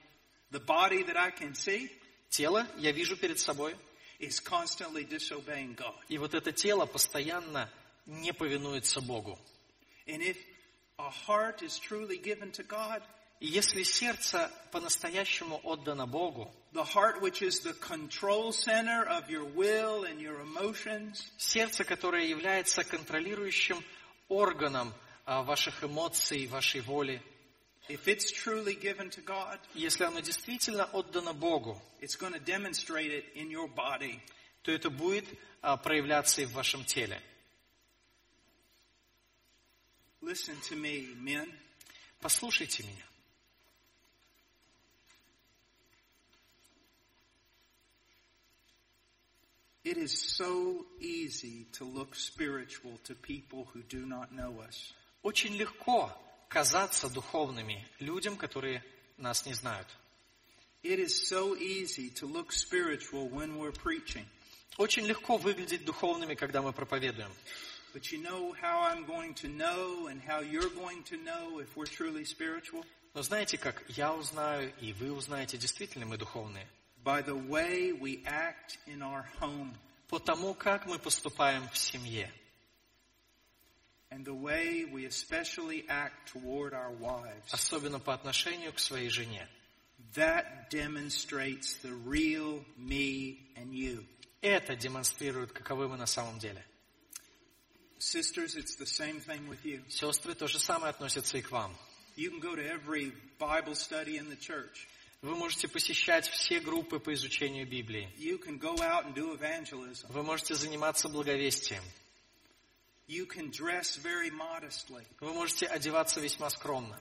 The body that I can see Тело я вижу перед собой. is constantly disobeying God. И вот это тело постоянно не повинуется Богу. And if a heart is truly given to God, И если сердце по-настоящему отдано Богу, the heart which is the control center of your will and your emotions, сердце, которое является контролирующим органом а, ваших эмоций, вашей воли, if it's truly given to God, если оно действительно отдано Богу, it's going to demonstrate it in your body. то это будет а, проявляться и в вашем теле. Listen to me, men. Послушайте меня. It is so easy to look spiritual to people who do not know us. Очень легко казаться духовными людям, которые нас не знают. It is so easy to look spiritual when we're preaching. Очень легко выглядеть духовными, когда мы проповедуем. But you know how I'm going to know and how you're going to know if we're truly spiritual? Но знаете, как я узнаю, и вы узнаете, действительно мы духовные? By the way we act in our home По тому, как мы поступаем в семье. and the way we especially act toward our wives. Особенно по отношению к своей жене. That demonstrates the real me and you. Это демонстрирует, каковы мы на самом деле. Sisters, it's the same thing with you. Сестры, то же самое относится и к вам. You can go to every Bible study in the church. Вы можете посещать все группы по изучению Библии. Вы можете заниматься благовестием. Вы можете одеваться весьма скромно.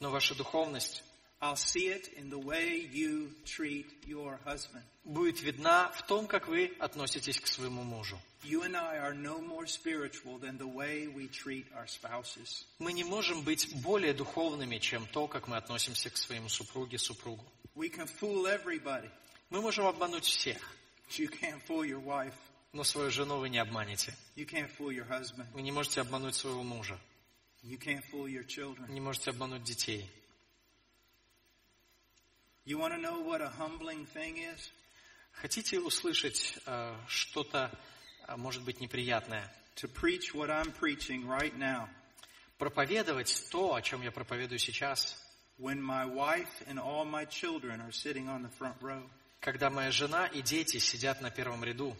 Но ваша духовность I'll see it in the way you treat your husband. будет видна в том, как вы относитесь к своему мужу. You and I are no more spiritual than the way we treat our spouses. Мы не можем быть более духовными, чем то, как мы относимся к своему супруге, супругу. We can fool everybody. Мы можем обмануть всех, but You can't fool your wife. но свою жену вы не обманете. You can't fool your husband. Вы не можете обмануть своего мужа, You can't fool your children. не можете обмануть детей. You want to know what a humbling thing is? Хотите услышать э, что-то, э, может быть, неприятное? To preach what I'm preaching right now Проповедовать то, о чем я проповедую сейчас, when my wife and all my children are sitting on the front row. когда моя жена и дети сидят на первом ряду.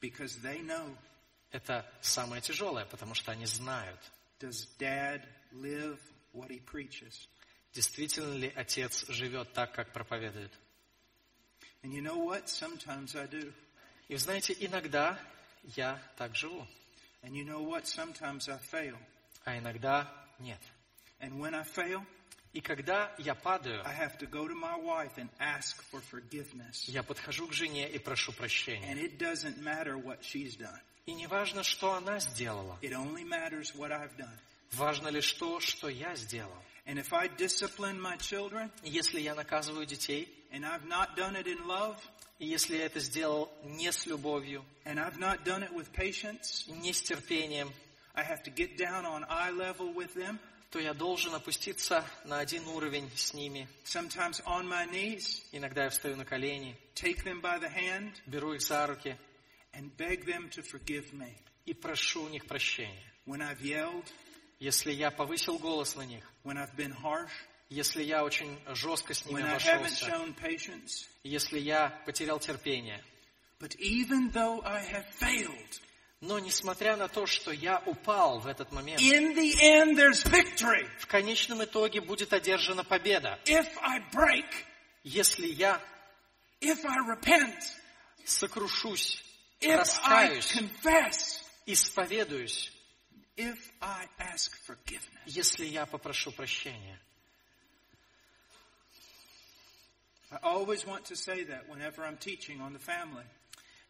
Because they know, Это самое тяжелое, потому что они знают, does dad live what he preaches? Действительно ли отец живет так, как проповедует. And you know what? Sometimes I do. И вы знаете, иногда я так живу, And you know what? Sometimes I fail. а иногда нет. And when I fail, И когда я падаю, I have to go to my wife and ask for forgiveness. я подхожу к жене и прошу And прощения. it doesn't matter what she's done. И не важно, что она сделала. It only matters what I've done. Важно лишь то, что я сделал. And if I discipline my children Если я наказываю детей, and I've not done it in love, И если я это сделал не с любовью, and I've not done it with patience, не с терпением, I have to get down on eye level with them, то я должен опуститься на один уровень с ними. sometimes on my knees, Иногда я встаю на колени, take them by the hand, беру их за руки and beg them to forgive me. и прошу у них прощения. When I've yelled, Если я повысил голос на них, when I've been harsh, если я очень жестко с ними when I haven't обошелся, shown patience. если я потерял терпение. But even though I have failed, Но несмотря на то, что я упал в этот момент, in the end there's victory. в конечном итоге будет одержана победа. If I break, Если я if I repent, сокрушусь, if I раскаюсь, confess, исповедуюсь, if I ask forgiveness. если я попрошу прощения. I always want to say that whenever I'm teaching on the family.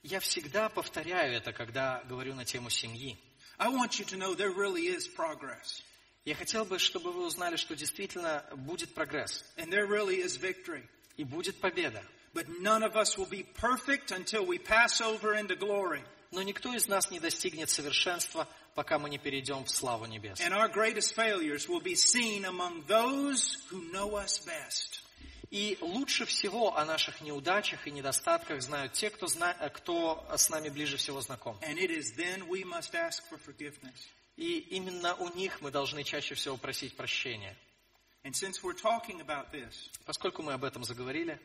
Я всегда повторяю это, когда говорю на тему семьи. I want you to know there really is progress. Я хотел бы, чтобы вы узнали, что действительно будет прогресс And there really is victory. и будет победа. But none of us will be perfect until we pass over into glory. Но никто из нас не достигнет совершенства, пока мы не перейдем в славу небес. И лучше всего о наших неудачах и недостатках знают те, кто, зна... кто с нами ближе всего знаком. And it is then we must ask for forgiveness. И именно у них мы должны чаще всего просить прощения. And since we're talking about this, Поскольку мы об этом заговорили,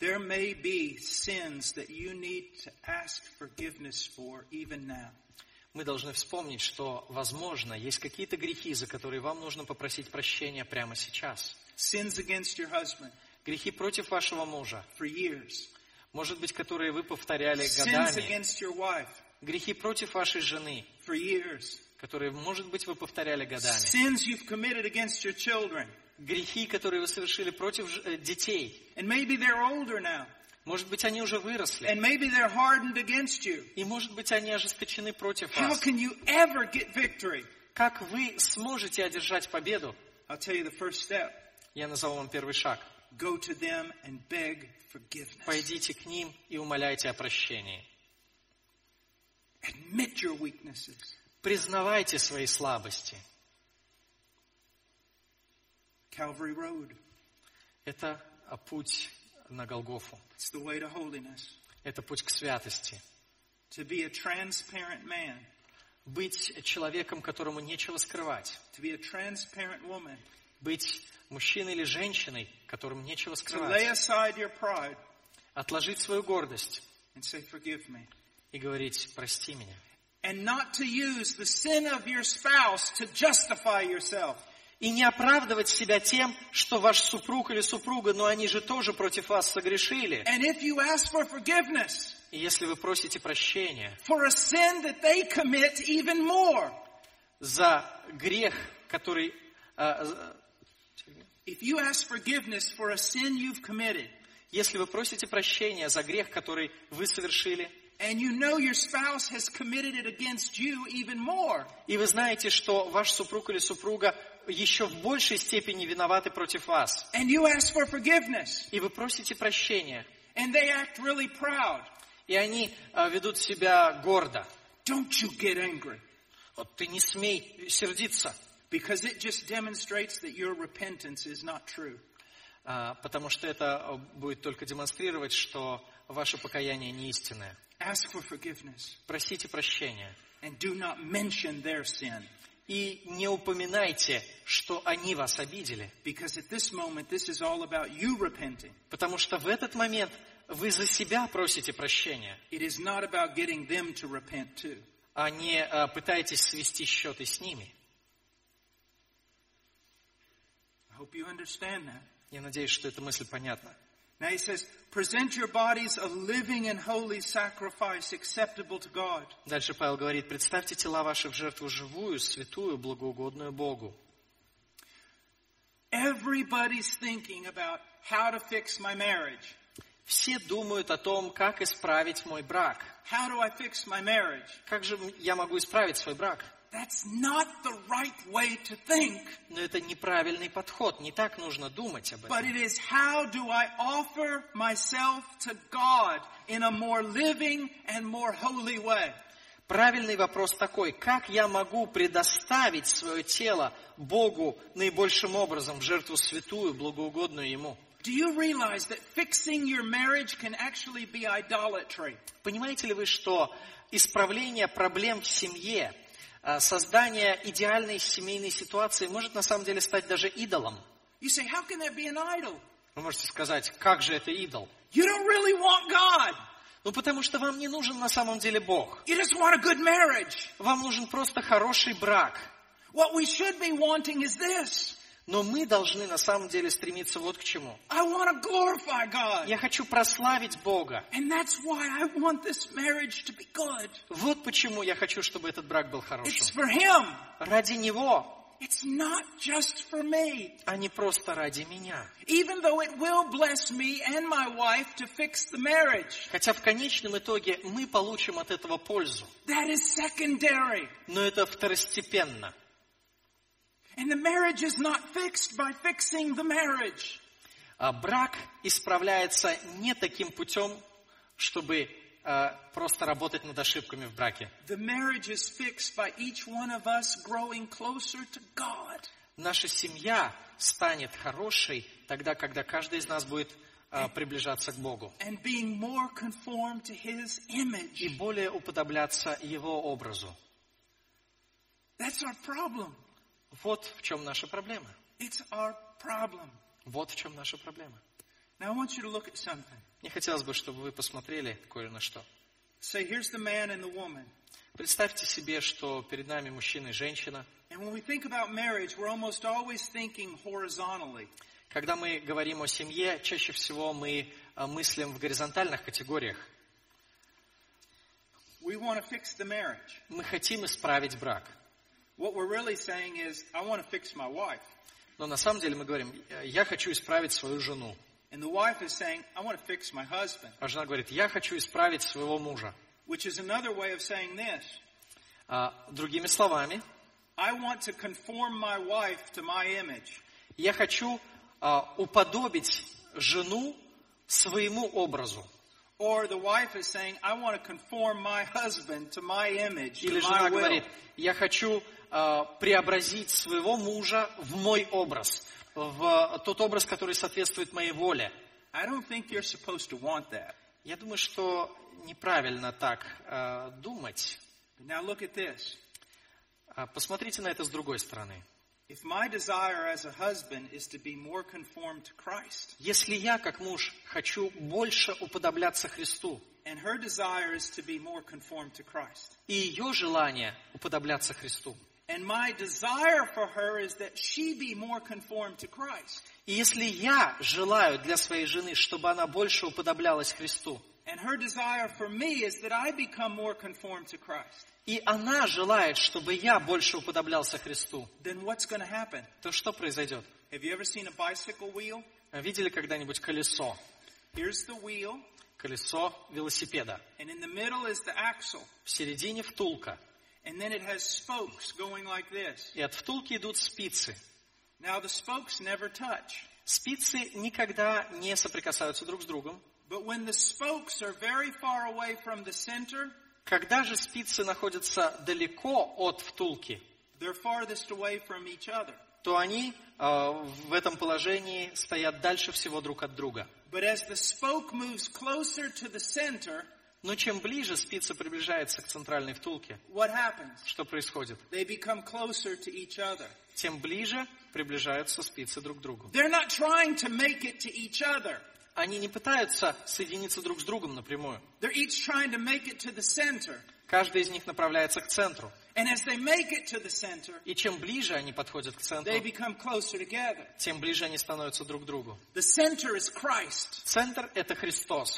there may be sins that you need to ask forgiveness for even now. мы должны вспомнить, что, возможно, есть какие-то грехи, за которые вам нужно попросить прощения прямо сейчас. Sins against your husband Грехи против вашего мужа, for years. может быть, которые вы повторяли Sins годами. against your wife Грехи против вашей жены, for years. которые, может быть, вы повторяли годами. Sins you've committed against your children. Грехи, которые вы совершили против э, детей. And maybe they're older now. Может быть, они уже выросли. And maybe they're hardened against you. И, может быть, они ожесточены против How вас. can you ever get victory? Как вы сможете одержать победу? I'll tell you the first step. Я назову вам первый шаг. Go to them and beg forgiveness. Пойдите к ним и умоляйте о прощении. Admit your weaknesses. Признавайте свои слабости. Calvary Road. Это а, путь на Голгофу. It's the way to holiness. Это путь к святости. To be a transparent man. Быть человеком, которому нечего скрывать. To be a transparent woman. Быть мужчиной или женщиной, которым нечего To lay скрывать. aside your pride Отложить свою гордость and say, forgive me. и говорить, прости меня. And not to use the sin of your spouse to justify yourself. И не оправдывать себя тем, что ваш супруг или супруга, но они же тоже против вас согрешили. And if you ask for forgiveness И если вы просите прощения for a sin that they commit even more, за грех, который... а, за- if you ask forgiveness for a sin you've committed, если вы просите прощения за грех, который вы совершили, and you know your spouse has committed it against you even more, и вы знаете, что ваш супруг или супруга еще в большей степени виноваты против вас, and you ask for forgiveness, и вы просите прощения, and they act really proud, и они а, ведут себя гордо, don't you get angry. вот ты не смей сердиться, Because it just demonstrates that your repentance is not true. а, потому что это а, будет только демонстрировать, что ваше покаяние не истинное. Ask for forgiveness Просите прощения. and do not mention their sin. И не упоминайте, что они вас обидели. Because at this moment, this is all about you repenting. Потому что в этот момент вы за себя просите прощения, It is not about getting them to repent too. а не а, пытаетесь свести счеты с ними. I hope you understand that. Я надеюсь, что эта мысль понятна. Now he says, present your bodies a living and holy sacrifice acceptable to God. Дальше Павел говорит, представьте тела ваши в жертву живую, святую, благоугодную Богу. Everybody's thinking about how to fix my marriage. Все думают о том, как исправить мой брак. How do I fix my marriage? Как же я могу исправить свой брак? That's not the right way to think. Но это неправильный подход, не так нужно думать об But этом. it is how do I offer myself to God in a more living and more holy way? Правильный вопрос такой, как я могу предоставить свое тело Богу наибольшим образом в жертву святую, благоугодную Ему? Do you realize that fixing your marriage can actually be idolatry? Понимаете ли вы, что исправление проблем в семье, создание идеальной семейной ситуации может на самом деле стать даже идолом? You say? Вы можете сказать, как же это идол? You don't really want God. Ну, потому что вам не нужен на самом деле Бог. You just want a good marriage. Вам нужен просто хороший брак. What we should be wanting is this. Но мы должны на самом деле стремиться вот к чему. Я хочу прославить Бога. Вот почему я хочу, чтобы этот брак был хорошим. Ради Него, It's not just for me. а не просто ради меня. Even though it will bless me and my wife to fix the marriage. Хотя в конечном итоге мы получим от этого пользу. That is secondary. Но это второстепенно. And the marriage is not fixed by fixing the marriage. А брак исправляется не таким путем, чтобы а, просто работать над ошибками в браке. The marriage is fixed by each one of us growing closer to God. Наша семья станет хорошей тогда, когда каждый из нас будет а, приближаться к Богу and being more conformed to His и более уподобляться Его образу. That's our problem. Вот в чем наша проблема. It's our problem. Вот в чем наша проблема. Now I want you to look at something. Мне хотелось бы, чтобы вы посмотрели кое на что. Say, here's the man and the woman. Представьте себе, что перед нами мужчина и женщина. And when we think about marriage, we're almost always thinking horizontally. Когда мы говорим о семье, чаще всего мы а, мыслим в горизонтальных категориях. We want to fix the marriage. Мы хотим исправить брак. What we're really saying is, I want to fix my wife. Но на самом деле мы говорим, я хочу исправить свою жену. And the wife is saying, I want to fix my husband. А жена говорит, я хочу исправить своего мужа. Which is another way of saying this. А, другими словами, I want to conform my wife to my image. я хочу а, уподобить жену своему образу. Or the wife is saying, I want to conform my husband to my image, to Или my жена will. говорит, я хочу а, преобразить своего мужа в мой образ, в тот образ, который соответствует моей воле. I don't think you're supposed to want that. Я думаю, что неправильно так а, думать. But now look at this. А, посмотрите на это с другой стороны. Если я, как муж, хочу больше уподобляться Христу, and her desire is to be more conformed to Christ, и ее желание уподобляться Христу, and my desire for her is that she be more conformed to Christ, и если я желаю для своей жены, чтобы она больше уподоблялась Христу, and her desire for me is that I become more conformed to Christ, и она желает, чтобы я больше уподоблялся Христу, then what's going to happen? то что произойдет? Have you ever seen a bicycle wheel? Видели когда-нибудь колесо? Here's the wheel, Колесо велосипеда. and in the middle is the axle, В середине втулка. And then it has spokes going like this. И от втулки идут спицы. Now the spokes never touch. Спицы никогда не соприкасаются друг с другом. But when the spokes are very far away from the center, Когда же спицы находятся далеко от втулки, they're farthest away from each other. то они э, в этом положении стоят дальше всего друг от друга. But as the spoke moves closer to the center, Но чем ближе спица приближается к центральной втулке, что происходит? Тем ближе приближаются спицы друг к другу. Они не пытаются соединиться друг с другом напрямую. Каждый из них направляется к центру. И чем ближе они подходят к центру, тем ближе они становятся друг к другу. Центр – это Христос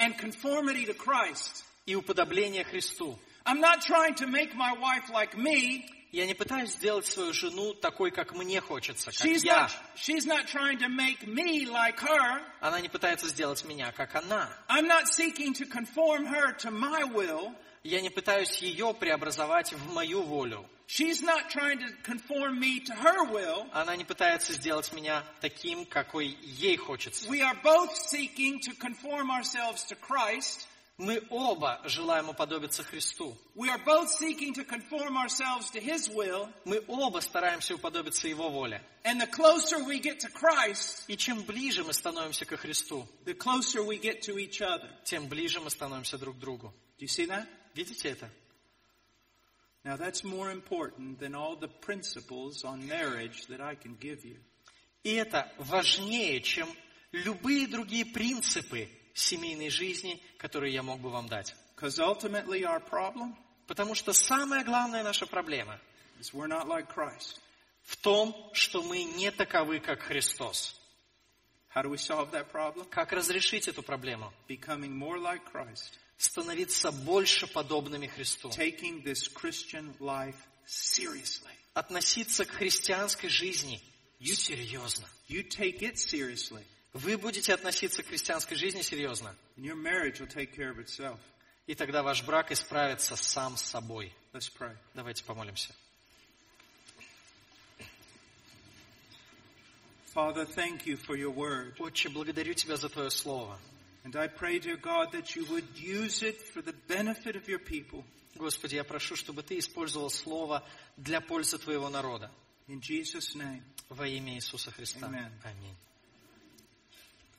и уподобление Христу. I'm not trying to make my wife like me. Я не пытаюсь сделать свою жену такой, как мне хочется, как She's я. not, she's not trying to make me like her. Она не пытается сделать меня, как она. I'm not seeking to conform her to my will. Я не пытаюсь ее преобразовать в мою волю. She's not trying to conform me to her will. Она не пытается сделать меня таким, какой ей хочется. We are both seeking to conform ourselves to Christ. Мы оба желаем уподобиться Христу. We are both seeking to conform ourselves to His will. Мы оба стараемся уподобиться Его воле. And the closer we get to Christ, И чем ближе мы становимся ко Христу, the closer we get to each other. тем ближе мы становимся друг к другу. Do you see that? Видите это? Now that's more important than all the principles on marriage that I can give you. И это важнее, чем любые другие принципы семейной жизни, которые я мог бы вам дать. Потому что самая главная наша проблема like в том, что мы не таковы, как Христос. Как разрешить эту проблему? Like. Становиться больше подобными Христу. Относиться к христианской жизни серьезно. You take it seriously, Вы будете относиться к христианской жизни серьезно. И тогда ваш брак исправится сам собой. Давайте помолимся. Father, thank you for your word. Отче, благодарю Тебя за Твое Слово. And I pray, dear God, that you would use it for the benefit of your people. Господи, я прошу, чтобы Ты использовал Слово для пользы Твоего народа. In Jesus' name. Во имя Иисуса Христа. Amen. Аминь.